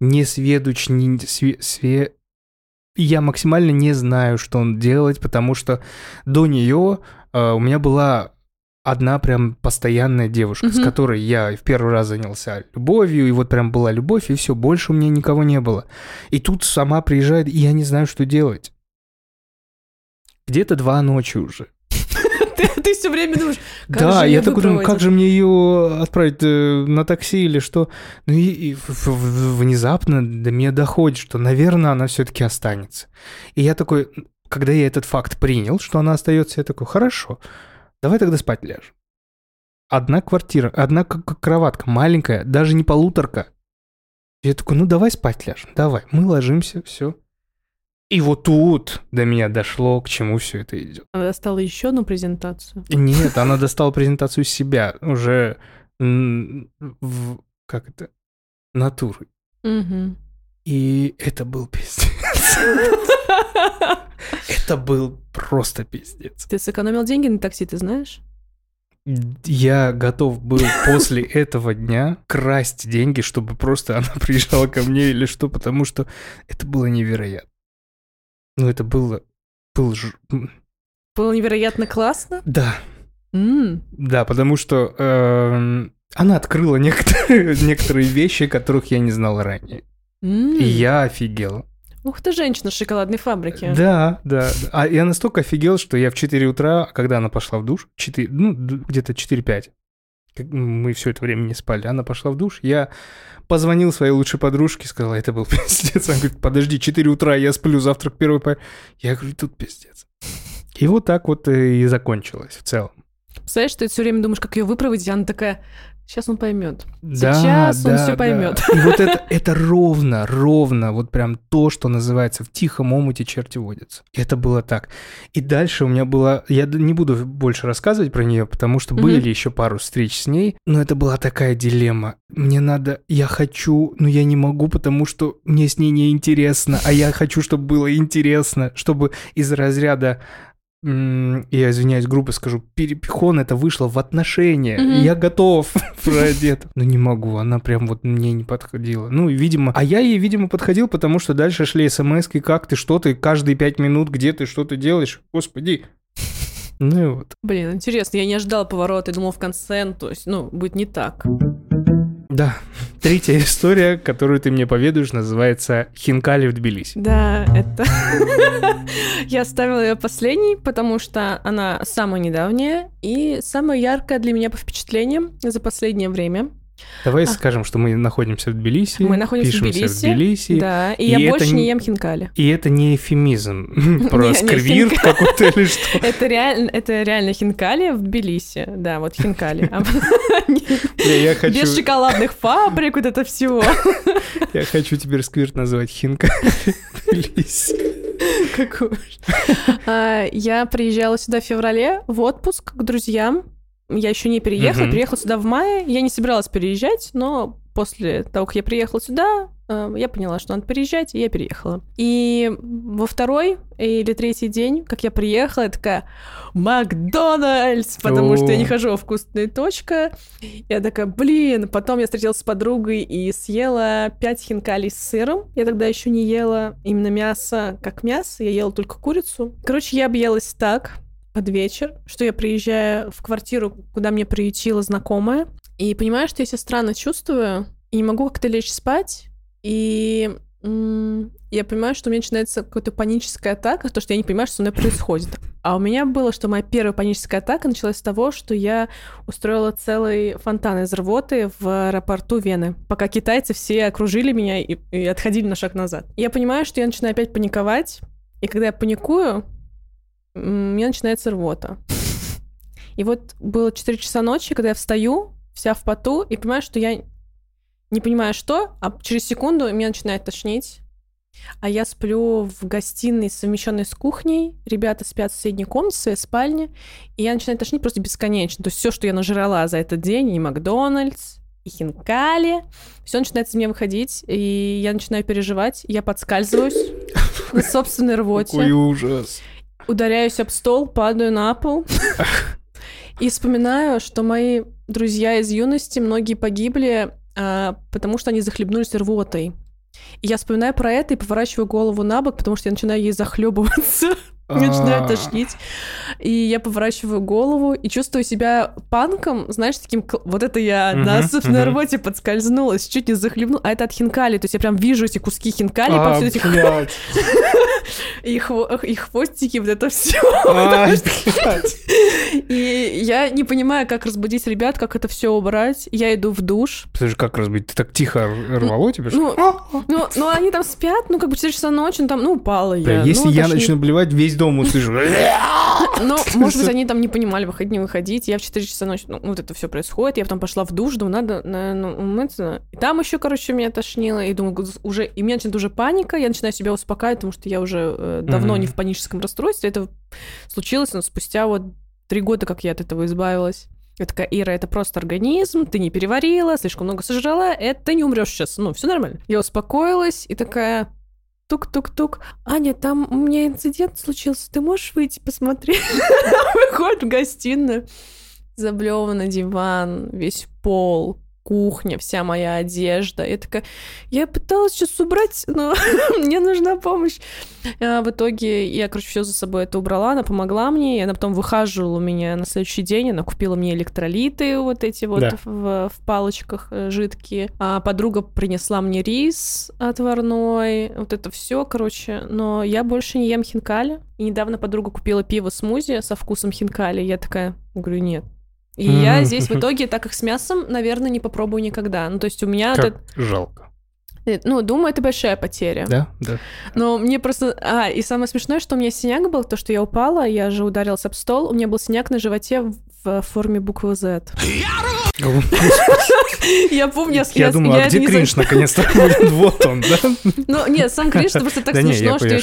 S1: не сведущ, не све- све- я максимально не знаю, что он делать, потому что до нее э, у меня была одна прям постоянная девушка, с
S2: Мгм.
S1: которой я в первый раз занялся любовью, и вот прям была любовь, и все, больше у меня никого не было. И тут сама приезжает, и я не знаю, что делать. Где-то два ночи уже.
S2: Ты, все время думаешь, как
S1: да,
S2: же
S1: я такой думаю, как же мне ее отправить э, на такси или что? Ну и, и внезапно до меня доходит, что, наверное, она все-таки останется. И я такой, когда я этот факт принял, что она остается, я такой, хорошо, давай тогда спать ляжем. Одна квартира, одна кроватка, маленькая, даже не полуторка. Я такой, ну давай спать ляжем, давай. Мы ложимся, все. И вот тут до меня дошло, к чему все это идет.
S2: Она достала еще одну презентацию.
S1: Нет, она достала презентацию себя уже в... Как это? Натуры.
S2: Мгм.
S1: И это был пиздец. Это был просто пиздец.
S2: Ты сэкономил деньги на такси, ты знаешь?
S1: Я готов был после этого дня красть деньги, чтобы просто она приезжала ко мне или что, потому что это было невероятно. Ну, это было... Был ж-
S2: Было невероятно классно.
S1: Да,
S2: М.
S1: Да, потому что эм, она открыла некоторые, некоторые вещи, которых я не знал ранее.
S2: М.
S1: И я офигел.
S2: Ух ты, женщина с шоколадной фабрики.
S1: Да, да. да. А я настолько офигел, что я в 4 утра, когда она пошла в душ, 4, ну, где-то 4-5, как мы все это время не спали, она пошла в душ, я позвонил своей лучшей подружке, сказал, это был пиздец. Она говорит, подожди, 4 утра, я сплю, завтрак первый по... Я говорю, тут пиздец. И вот так вот и закончилось в целом.
S2: Представляешь, ты все время думаешь, как ее выпроводить, она такая, сейчас он поймет.
S1: Да,
S2: Сейчас он
S1: да,
S2: всё
S1: да.
S2: поймёт.
S1: И вот это, это ровно, ровно, вот прям то, что называется в тихом омуте черти водятся. Это было так. И дальше у меня было... Я не буду больше рассказывать про нее, потому что
S2: Мгм.
S1: были еще пару встреч с ней, но это была такая дилемма. Мне надо... Я хочу, но я не могу, потому что мне с ней не интересно, а я хочу, чтобы было интересно, чтобы из разряда я извиняюсь, грубо скажу, перепихон это вышло в отношения.
S2: Мгм.
S1: Я готов этого. Но не могу, она прям вот мне не подходила. Ну, и, видимо... А я ей, видимо, подходил, потому что дальше шли смс как ты, что ты, каждые пять минут, где ты, что ты делаешь. Господи. Ну и вот.
S2: Блин, интересно, я не ожидала поворота, я думала в конце, ну, то есть, ну, будет не так.
S1: Да. Третья история, которую ты мне поведаешь, называется «Хинкали в Тбилиси».
S2: Да, это... Я оставила ее последней, потому что она самая недавняя и самая яркая для меня по впечатлениям за последнее время.
S1: Давай
S2: А.
S1: скажем, что мы находимся в Тбилиси.
S2: Мы находимся в
S1: пишемся
S2: Тбилиси.
S1: в Тбилиси.
S2: Да, и,
S1: И
S2: я больше не ем хинкали.
S1: И это не эфемизм про сквирт
S2: хинкали.
S1: какой-то или что.
S2: Это реально, это реально хинкали в Тбилиси. Да, вот хинкали. Без шоколадных фабрик, вот это всего.
S1: я хочу теперь сквирт назвать хинка. Тбилиси.
S2: Какой. А, Я приезжала сюда в феврале в отпуск к друзьям. Я еще не переехала,
S1: Мгм.
S2: приехала сюда в мае. Я не собиралась переезжать, но после того, как я приехала сюда, э, я поняла, что надо переезжать, и я переехала. И во второй или третий день, как я приехала, я такая, Макдональдс, потому что я не хожу во вкусная точка. Я такая, блин, потом я встретилась с подругой и съела пять хинкалей с сыром. Я тогда еще не ела именно мясо как мясо, я ела только курицу. Короче, я объелась так под вечер, что я приезжаю в квартиру, куда меня приютила знакомая, и понимаю, что я себя странно чувствую, и не могу как-то лечь спать, и я понимаю, что у меня начинается какая-то паническая атака, то, что я не понимаю, что со мной происходит. А у меня было, что моя первая паническая атака началась с того, что я устроила целый фонтан из рвоты в аэропорту Вены, пока китайцы все окружили меня и, и отходили на шаг назад. Я понимаю, что я начинаю опять паниковать, и когда я паникую, у меня начинается рвота. И вот было 4 часа ночи, когда я встаю, вся в поту, и понимаю, что я не понимаю, что, а через секунду меня начинает тошнить. А я сплю в гостиной, совмещенной с кухней. Ребята спят в соседней комнате, в своей спальне. И я начинаю тошнить просто бесконечно. То есть все, что я нажрала за этот день, и Макдональдс, и хинкали, все начинает из меня выходить, и я начинаю переживать, я подскальзываюсь на собственной рвоте
S1: Какой ужас.
S2: Ударяюсь об стол, падаю на пол и вспоминаю, что мои друзья из юности, многие погибли, а, потому что они захлебнулись рвотой. И я вспоминаю про это и поворачиваю голову на бок, потому что я начинаю ей захлебываться. Начинаю
S1: А,
S2: тошнить. И я поворачиваю голову и чувствую себя панком, знаешь, таким... Вот это я на собственной работе подскользнулась, чуть не захлебнула. А это от хинкали. То есть я прям вижу эти куски хинкали
S1: а,
S2: повсюду, этих
S1: блядь.
S2: и, хво- и хвостики, вот это все.
S1: А.
S2: И я не понимаю, как разбудить ребят, как это все убрать. Я иду в душ.
S1: Подожди, как разбить? Ты так тихо рвало ли?
S2: Ну, ну, ну, они там спят, ну, как бы 4 часа ночи, ну, там, ну, упала я.
S1: Если
S2: ну,
S1: я начну блевать, весь дом услышу.
S2: Ну, может быть, они там не понимали, выходить, не выходить. Я в 4 часа ночи, ну, вот это все происходит. Я потом пошла в душ, думаю, надо, наверное, умыться. И там еще, короче, меня тошнило. И думаю, уже, и меня начинает уже паника. Я начинаю себя успокаивать, потому что я уже э, давно
S1: Мгм.
S2: не в паническом расстройстве. Это случилось, но спустя вот три года, как я от этого избавилась. Я такая, Ира, это просто организм, ты не переварила, слишком много сожрала, это ты не умрешь сейчас, ну, все нормально. Я успокоилась и такая, тук-тук-тук. Аня, там у меня инцидент случился, ты можешь выйти посмотреть? Выходит в гостиную, заблеванный диван, весь пол, кухня, вся моя одежда. Я такая, я пыталась сейчас убрать, но мне нужна помощь. А в итоге я, короче, все за собой это убрала, она помогла мне, и она потом выхаживала меня на следующий день, она купила мне электролиты вот эти вот
S1: Да.
S2: в, в палочках э, жидкие. А подруга принесла мне рис отварной, вот это все, короче. Но я больше не ем хинкали. И недавно подруга купила пиво смузи со вкусом хинкали. Я такая, говорю, нет. И я здесь в итоге, так как с мясом, наверное, не попробую никогда. Ну, то есть у меня...
S1: Как жалко.
S2: это- ну, думаю, это большая потеря.
S1: Да, да.
S2: Но мне просто... А, и самое смешное, что у меня синяк был, то, что я упала, я же ударилась об стол, у меня был синяк на животе в, форме буквы Z. Я помню,
S1: Я думаю, а где кринж наконец-то? Вот он, да?
S2: Ну, нет, сам кринж, это просто так смешно,
S1: я
S2: что я
S1: я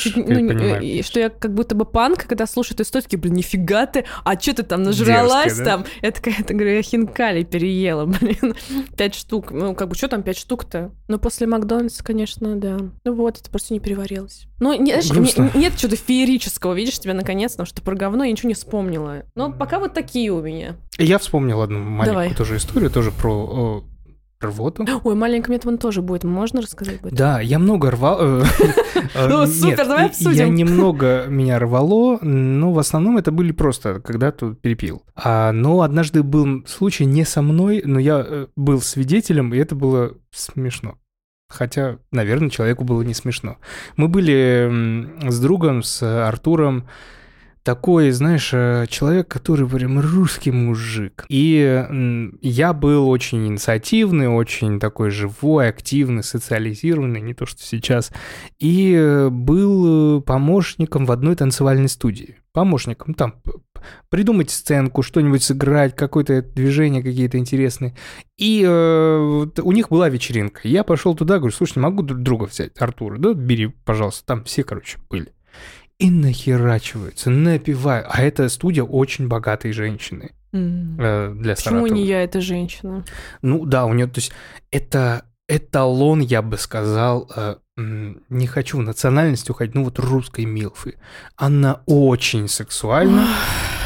S2: я как будто бы панк, когда слушаю эту историю, блин, нифига ты, а что ты там нажралась там? Я такая, это, говорю, я хинкали переела, блин, пять штук. Ну, как бы, что там пять штук-то? Ну, после Макдональдса, конечно, да. Ну вот, это просто не переварилось. Ну, не- знаешь,
S1: Грустно.
S2: не- нет чего-то феерического, видишь, тебя наконец, потому что про говно я ничего не вспомнила. Но пока вот такие у меня.
S1: Я вспомнил одну маленькую
S2: Давай.
S1: тоже историю, тоже про э, рвоту.
S2: Ой, маленький мне вон тоже будет, можно рассказать этом?
S1: Да, я много рвал. э, э,
S2: Ну,
S1: нет,
S2: супер, давай обсудим.
S1: Я немного меня рвало, но в основном это были просто, когда тут перепил. А, но однажды был случай не со мной, но я э, был свидетелем, и это было смешно. Хотя, наверное, человеку было не смешно. Мы были с другом, с Артуром, такой, знаешь, э, человек, который прям русский мужик. И я был очень инициативный, очень такой живой, активный, социализированный, не то что сейчас. И э, был э, помощником в одной танцевальной студии. Помощником, там, придумать сценку, что-нибудь сыграть, какое-то движение какие-то интересные. И э, у них была вечеринка. Я пошел туда, говорю, слушай, не могу друг друга взять, Артура? Да, бери, пожалуйста. Там все, короче, были. И нахерачиваются, напивают. А эта студия очень богатые женщины э, для
S2: Почему
S1: Саратова.
S2: не я, эта женщина?
S1: Ну да, у нее, то есть, это эталон, я бы сказал, э, не хочу в национальность уходить, ну вот русской милфы. Она очень сексуальна,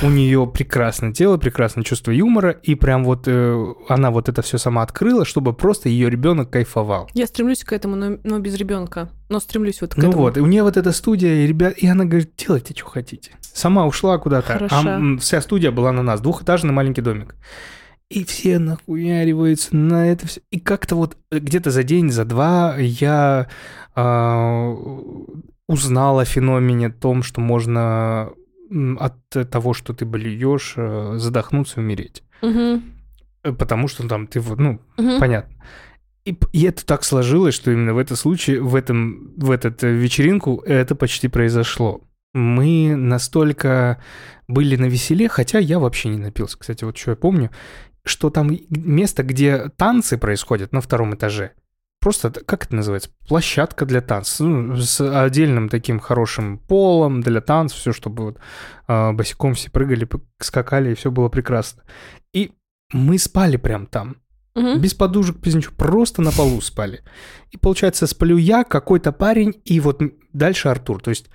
S1: у нее прекрасное тело, прекрасное чувство юмора, и прям вот э, она вот это все сама открыла, чтобы просто ее ребенок кайфовал.
S2: Я стремлюсь к этому, но, но без ребенка. Но стремлюсь вот к
S1: Ну
S2: этому.
S1: вот, и у нее вот эта студия, и ребят, и она говорит, делайте, что хотите. Сама ушла куда-то, а
S2: Хороша.
S1: вся студия была на нас, двухэтажный маленький домик. И все нахуяриваются на это все. И как-то вот э, где-то за день, за два я а, узнал о феномене том, что можно от того, что ты блюешь, э, задохнуться и умереть. Э, Потому что там ты ну,
S2: Мгм.
S1: Понятно. И, и это так сложилось, что именно в этом случае, в, этом, в этот э, вечеринку это почти произошло. Мы настолько были на веселе, хотя я вообще не напился. Кстати, вот что я помню, что там место, где танцы происходят на втором этаже. Просто, как это называется? Площадка для танцев. Ну, с отдельным таким хорошим полом для танцев, все, чтобы вот а, босиком все прыгали, скакали, и все было прекрасно. И мы спали прям там.
S2: Мгм.
S1: Без подушек, без ничего, просто на полу спали. И получается, сплю я, какой-то парень, и вот дальше Артур. То есть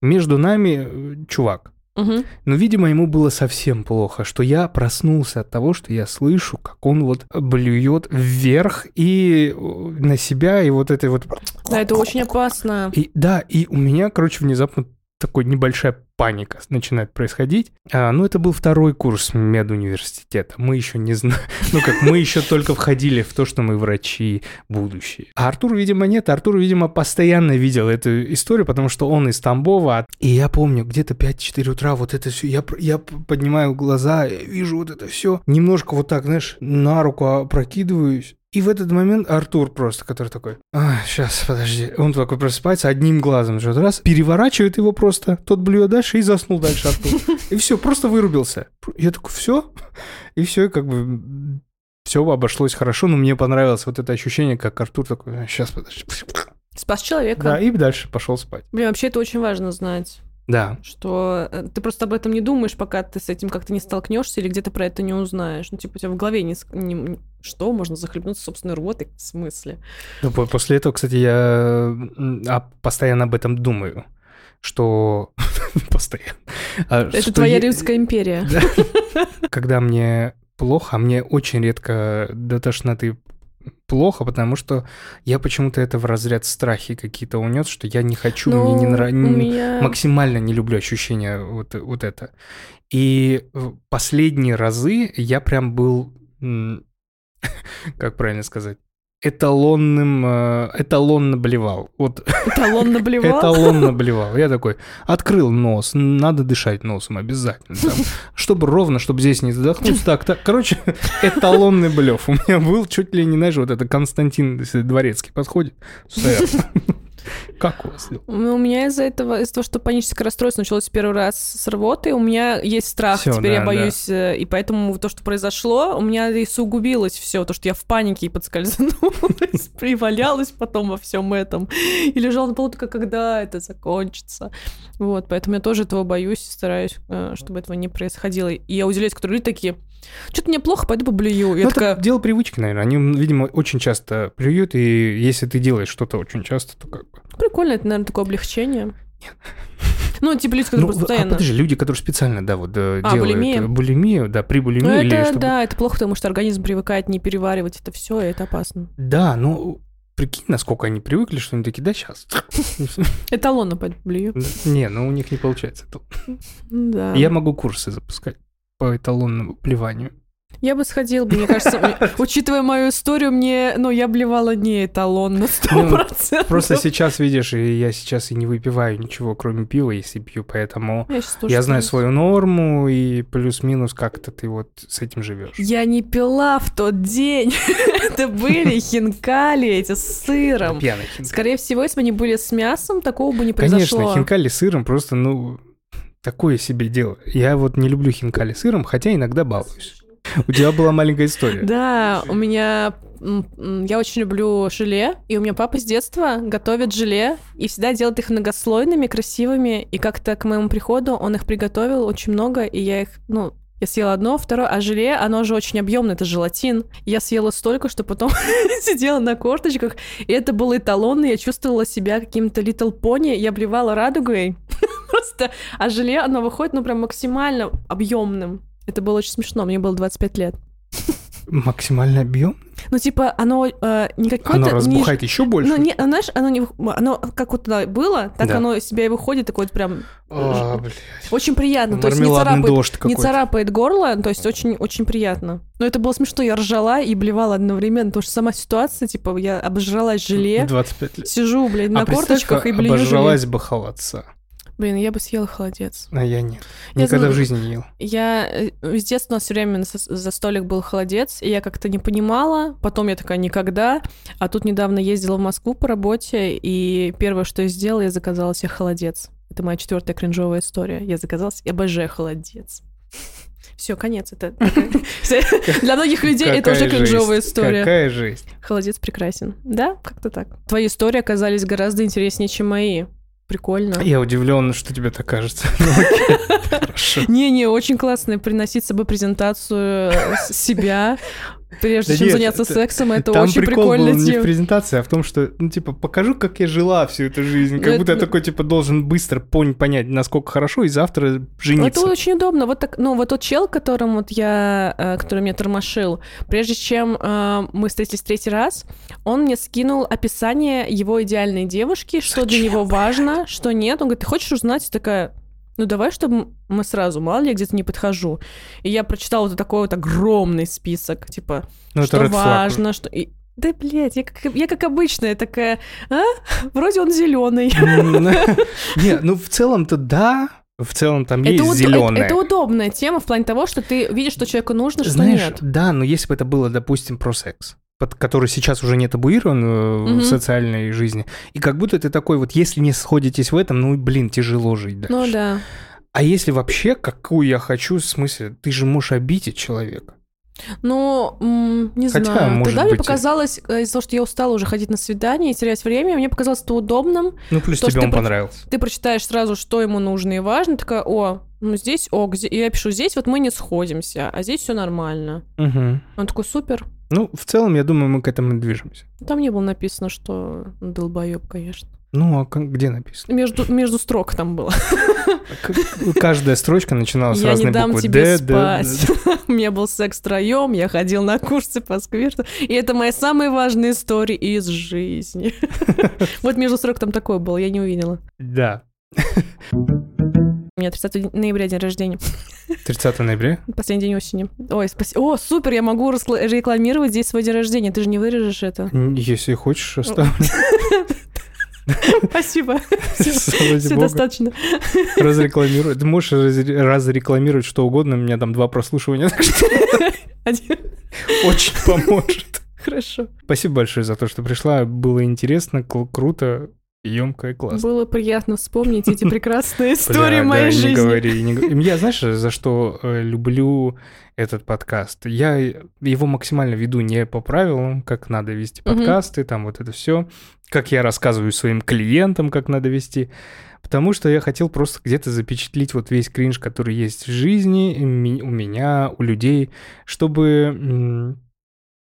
S1: между нами э, чувак.
S2: Мгм.
S1: Но, видимо, ему было совсем плохо, что я проснулся от того, что я слышу, как он вот блюет вверх и на себя, и вот это вот...
S2: Да, это очень опасно.
S1: И да, и у меня, короче, внезапно такой небольшая паника начинает происходить. А, ну, это был второй курс медуниверситета. Мы еще не знаем. Ну, как мы еще только входили в то, что мы врачи будущие. А Артур, видимо, нет. Артур, видимо, постоянно видел эту историю, потому что он из Тамбова. И я помню, где-то 5-4 утра вот это все. Я, я поднимаю глаза, я вижу вот это все. Немножко вот так, знаешь, на руку опрокидываюсь. И в этот момент Артур просто, который такой, сейчас, подожди, он такой просыпается одним глазом, что раз, переворачивает его просто, тот блюет дальше и заснул дальше Артур. И все, просто вырубился. Я такой, все? И все, как бы все обошлось хорошо, но мне понравилось вот это ощущение, как Артур такой, сейчас, подожди.
S2: Спас человека.
S1: Да, и дальше пошел спать.
S2: Блин, вообще это очень важно знать.
S1: Да,
S2: что э, ты просто об этом не думаешь, пока ты с этим как-то не столкнешься или где-то про это не узнаешь. Ну, типа, у тебя в голове не... не- что, можно захлебнуться собственной рвотой? В смысле?
S1: Ну, по- после этого, кстати, я а, постоянно об этом думаю, что... Постоянно. А,
S2: Это
S1: что
S2: твоя
S1: е-
S2: Римская империя.
S1: Да. Когда мне плохо, а мне очень редко до тошноты плохо, потому что я почему-то это в разряд страхи какие-то унес, что я не хочу, мне не
S2: Ну,
S1: нравится,
S2: меня...
S1: максимально не люблю ощущения вот, вот это. И последние разы я прям был, как правильно сказать, эталонным, э, эталонно блевал. Вот
S2: Эталон наблевал?
S1: Эталонно блевал. Я такой, открыл нос, надо дышать носом обязательно. там, чтобы ровно, чтобы здесь не задохнуться. Так, так. Короче, эталонный блев. У меня был чуть ли не, знаешь, вот это Константин Дворецкий подходит. «Сэр, Как у вас дела?»
S2: Ну, У меня из-за этого, из-за того, что паническое расстройство началось первый раз с рвоты, у меня есть страх,
S1: Всё,
S2: теперь я
S1: да,
S2: боюсь, э, и поэтому то, что произошло, у меня и сугубилось все, то, что я в панике и подскользнулась, привалялась потом во всем этом, и лежала на полу только когда это закончится. Вот, поэтому я тоже этого боюсь, стараюсь, э, чтобы этого не происходило. И я удивляюсь, которые люди такие, что-то мне плохо, пойду поблюю. Я
S1: Ну,
S2: такая,
S1: это дело привычки, наверное. Они, видимо, очень часто плюют, и если ты делаешь что-то очень часто, то как.
S2: Прикольно, это, наверное, такое облегчение. Ну, типа люди, которые
S1: Ну, а
S2: постоянно...
S1: подожди, люди, которые специально, да, вот э,
S2: А,
S1: делают
S2: булимия?
S1: булимию, да, при булимии
S2: Ну,
S1: или
S2: это,
S1: чтобы...
S2: да, это плохо, потому что организм привыкает не переваривать это все, и это опасно.
S1: Да, ну, прикинь, насколько они привыкли, что они такие, да, сейчас.
S2: Эталонно блюю.
S1: Не, ну у них не получается.
S2: Да.
S1: Я могу курсы запускать по эталонному плеванию.
S2: Я бы сходил бы, мне кажется, учитывая мою историю, мне, ну, я блевала не эталон на
S1: Ну,
S2: 100%.
S1: Просто сейчас, видишь, я сейчас и не выпиваю ничего, кроме пива, если пью, поэтому
S2: Я,
S1: знаю свою норму, и плюс-минус как-то ты вот с этим живешь.
S2: Я не пила в тот день. Это были хинкали эти с сыром.
S1: Хинкали.
S2: Скорее всего, если бы они были с мясом, такого бы не
S1: Конечно,
S2: произошло.
S1: хинкали с сыром просто, ну, такое себе дело. Я вот не люблю хинкали с сыром, хотя иногда балуюсь. У тебя была маленькая история.
S2: Да, у меня... Я очень люблю желе, и у меня папа с детства готовит желе, и всегда делает их многослойными, красивыми, и как-то к моему приходу он их приготовил очень много, и я их, ну, я съела одно, второе, а желе, оно же очень объемное, это желатин. Я съела столько, что потом сидела на корточках, и это был эталон, и я чувствовала себя каким-то Little Pony, я обливала радугой, просто, а желе, оно выходит, ну, прям максимально объемным. Это было очень смешно, мне было 25 лет.
S1: Максимальный объем?
S2: Ну, типа, оно э, не какое-то...
S1: Оно
S2: не-
S1: разбухает еще больше?
S2: Ну, не, знаешь, оно не... Оно как вот туда было, так
S1: Да.
S2: оно из себя и выходит, такой вот прям...
S1: А, блядь.
S2: Очень приятно, то есть не царапает,
S1: дождь
S2: не царапает горло, то есть очень, очень приятно. Но это было смешно, я ржала и блевала одновременно, потому что сама ситуация, типа, я обожралась желе,
S1: 25 лет.
S2: сижу, блядь, на
S1: а
S2: корточках и блюю желе.
S1: обожралась бы холодца.
S2: Блин, я бы съела холодец.
S1: А я нет.
S2: Я
S1: Никогда
S2: знаю-
S1: в жизни не ел.
S2: Я э, с детства у нас все время за, столик был холодец, и я как-то не понимала. Потом я такая никогда. А тут недавно ездила в Москву по работе, и первое, что я сделала, я заказала себе холодец. Это моя четвертая кринжовая история. Я заказала себе обожаю холодец. Все, конец. Это для многих людей это уже кринжовая история.
S1: Какая жесть.
S2: Холодец прекрасен. Да, как-то так. Твои истории оказались гораздо интереснее, чем мои. Прикольно.
S1: Я удивлен, что тебе так кажется. Ну.
S2: Не-не, очень классно приносить с собой презентацию э, себя, прежде
S1: Да
S2: чем
S1: нет,
S2: заняться
S1: это-
S2: сексом. Это
S1: Там
S2: очень
S1: прикол был
S2: прикольная
S1: не в презентации, а в том, что, ну, типа, покажу, как я жила всю эту жизнь.
S2: Ну,
S1: Как будто я
S2: это-
S1: такой, типа, должен быстро пон- понять, насколько хорошо, и завтра
S2: Это
S1: жениться.
S2: очень удобно. Вот так, ну, вот тот чел, которым вот я, э, который меня тормошил, прежде чем э, мы встретились третий раз, он мне скинул описание его идеальной девушки, что для
S1: Зачем,
S2: него важно, что нет. Он говорит, ты хочешь узнать? Я такая, ну давай, чтобы мы сразу, мало ли я где-то не подхожу. И я прочитала вот такой вот огромный список, типа,
S1: Ну,
S2: что
S1: red flag.
S2: важно, что... и- Да, блядь, я как, я как обычная такая, а? Вроде он зеленый.
S1: М, Не, ну, в целом-то да. В целом там есть
S2: Это, уд-
S1: зеленое.
S2: это, это удобная тема в плане того, что ты видишь, что человеку нужно, что
S1: Знаешь,
S2: нет.
S1: да, но если бы это было, допустим, про секс, который сейчас уже не табуирован э,
S2: Мгм.
S1: в социальной жизни, и как будто ты такой вот, если не сходитесь в этом, ну, блин, тяжело жить дальше.
S2: Ну да.
S1: А если вообще, какую я хочу, в смысле, ты же можешь обидеть человека.
S2: Ну, не
S1: Хотя,
S2: знаю.
S1: может
S2: Тогда мне
S1: быть, и-
S2: показалось, э, из-за того, что я устала уже ходить на свидание и терять время, мне показалось это удобным.
S1: Ну, плюс
S2: То,
S1: тебе он
S2: ты про-
S1: понравился.
S2: Ты прочитаешь сразу, что ему нужно и важно. Такая, о, ну здесь ок, зе- и я пишу, здесь вот мы не сходимся, а здесь все нормально.
S1: Мгм.
S2: Он такой, супер.
S1: Ну, в целом, я думаю, мы к этому и движемся.
S2: Там не было написано, что долбоеб, конечно.
S1: Ну, а где написано?
S2: Между, между строк там было.
S1: К- Каждая строчка начиналась с
S2: Я не
S1: разной
S2: дам
S1: буквы.
S2: тебе
S1: Д, Д, Д,
S2: спать. У меня был секс втроем, я ходил на курсы по сквирту. И это моя самая важная история из жизни. Вот между строк там такое было, я не увидела.
S1: Да.
S2: Меня 30 ноября день рождения,
S1: 30 ноября.
S2: последний день осени. Ой, спасибо. О, супер, я могу рекламировать здесь свой день рождения. Ты же не вырежешь это.
S1: Если хочешь, оставлю.
S2: Спасибо. Все, достаточно.
S1: Разрекламировать. Ты можешь раз- разрекламировать что угодно, у меня там два прослушивания, очень поможет.
S2: Хорошо.
S1: Спасибо большое за то, что пришла. Было интересно, круто, емко и классно.
S2: Было приятно вспомнить эти прекрасные истории
S1: Бля,
S2: моей
S1: да,
S2: жизни.
S1: Не говори, не говори. Я знаешь, за что э, люблю этот подкаст? Я его максимально веду не по правилам, как надо вести подкасты, там вот это все, как я рассказываю своим клиентам, как надо вести. Потому что я хотел просто где-то запечатлить вот весь кринж, который есть в жизни, у меня, у людей, чтобы...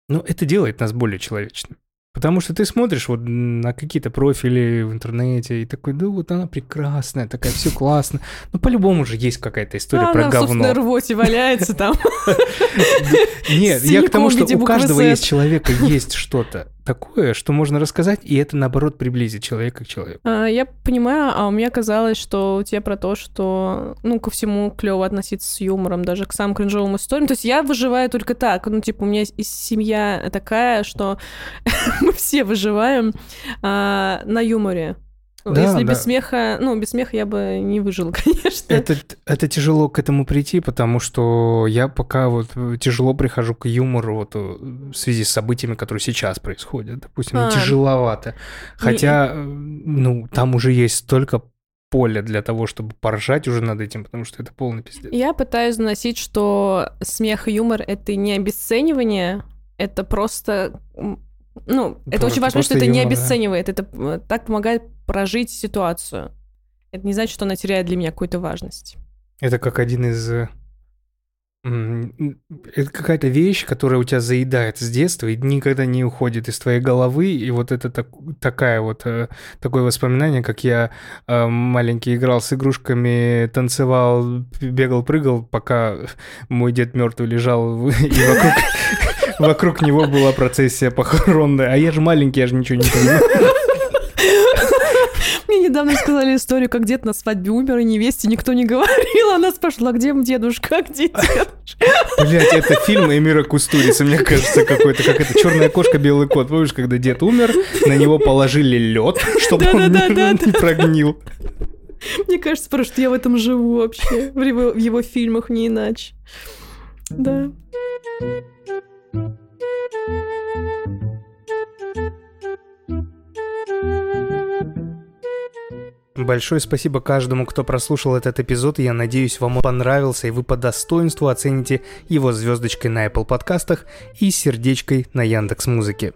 S1: Ну, это делает нас более человечными. Потому что ты смотришь вот на какие-то профили в интернете и такой, да вот она прекрасная, такая, все классно. Ну, по-любому же есть какая-то история
S2: А
S1: про
S2: она в собственной
S1: говно.
S2: рвоте валяется там.
S1: Нет, я к тому, что у каждого есть человека, есть что-то. Такое, что можно рассказать, и это, наоборот, приблизит человека к человеку.
S2: А, я понимаю, а у меня казалось, что у тебя про то, что, ну, ко всему клево относиться с юмором, даже к самым кринжовым историям. То есть я выживаю только так. Ну, типа, у меня семья такая, что мы все выживаем а, на юморе. Да, Если да. без смеха, ну, без смеха я бы не выжил, конечно.
S1: Это, это тяжело к этому прийти, потому что я пока вот тяжело прихожу к юмору вот э, в связи с событиями, которые сейчас происходят. Допустим, а, тяжеловато. Хотя, и... Э, ну, там уже есть столько поля для того, чтобы поржать уже над этим, потому что это полный пиздец.
S2: Я пытаюсь доносить, что смех и юмор — это не обесценивание, это просто ну, это просто, очень важно, что это юмор, не обесценивает, да. это э, так помогает прожить ситуацию. Это не значит, что она теряет для меня какую-то важность.
S1: Это как один из... Э, это какая-то вещь, которая у тебя заедает с детства и никогда не уходит из твоей головы. И вот это так, такая вот, э, такое воспоминание, как я маленький играл с игрушками, танцевал, бегал, прыгал, пока мой дед мертвый лежал и вокруг Вокруг него была процессия похоронная. А я же маленький, я же ничего не понимаю.
S2: Мне недавно сказали историю, как дед на свадьбе умер, и невесте никто не говорил. Она спрашивала, где дедушка, а где дедушка?
S1: Блять, это фильм Эмира Кустурица, мне кажется, какой-то, как это «Черная кошка, белый кот». Помнишь, когда дед умер, на него положили лед, чтобы он не прогнил.
S2: Мне кажется, просто что я в этом живу вообще, в его, в его фильмах, не иначе. Да.
S1: Большое спасибо каждому, кто прослушал этот эпизод, я надеюсь, вам он понравился, и вы по достоинству оцените его звездочкой на Apple подкастах и сердечкой на Яндекс Музыке.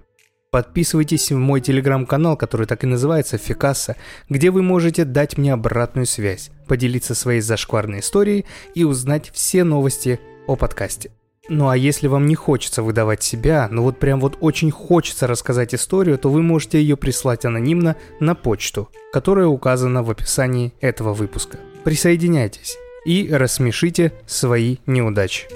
S1: Подписывайтесь в мой телеграм-канал, который так и называется Фикаса, где вы можете дать мне обратную связь, поделиться своей зашкварной историей и узнать все новости о подкасте. Ну а если вам не хочется выдавать себя, ну вот прям вот очень хочется рассказать историю, то вы можете ее прислать анонимно на почту, которая указана в описании этого выпуска. Присоединяйтесь и рассмешите свои неудачи.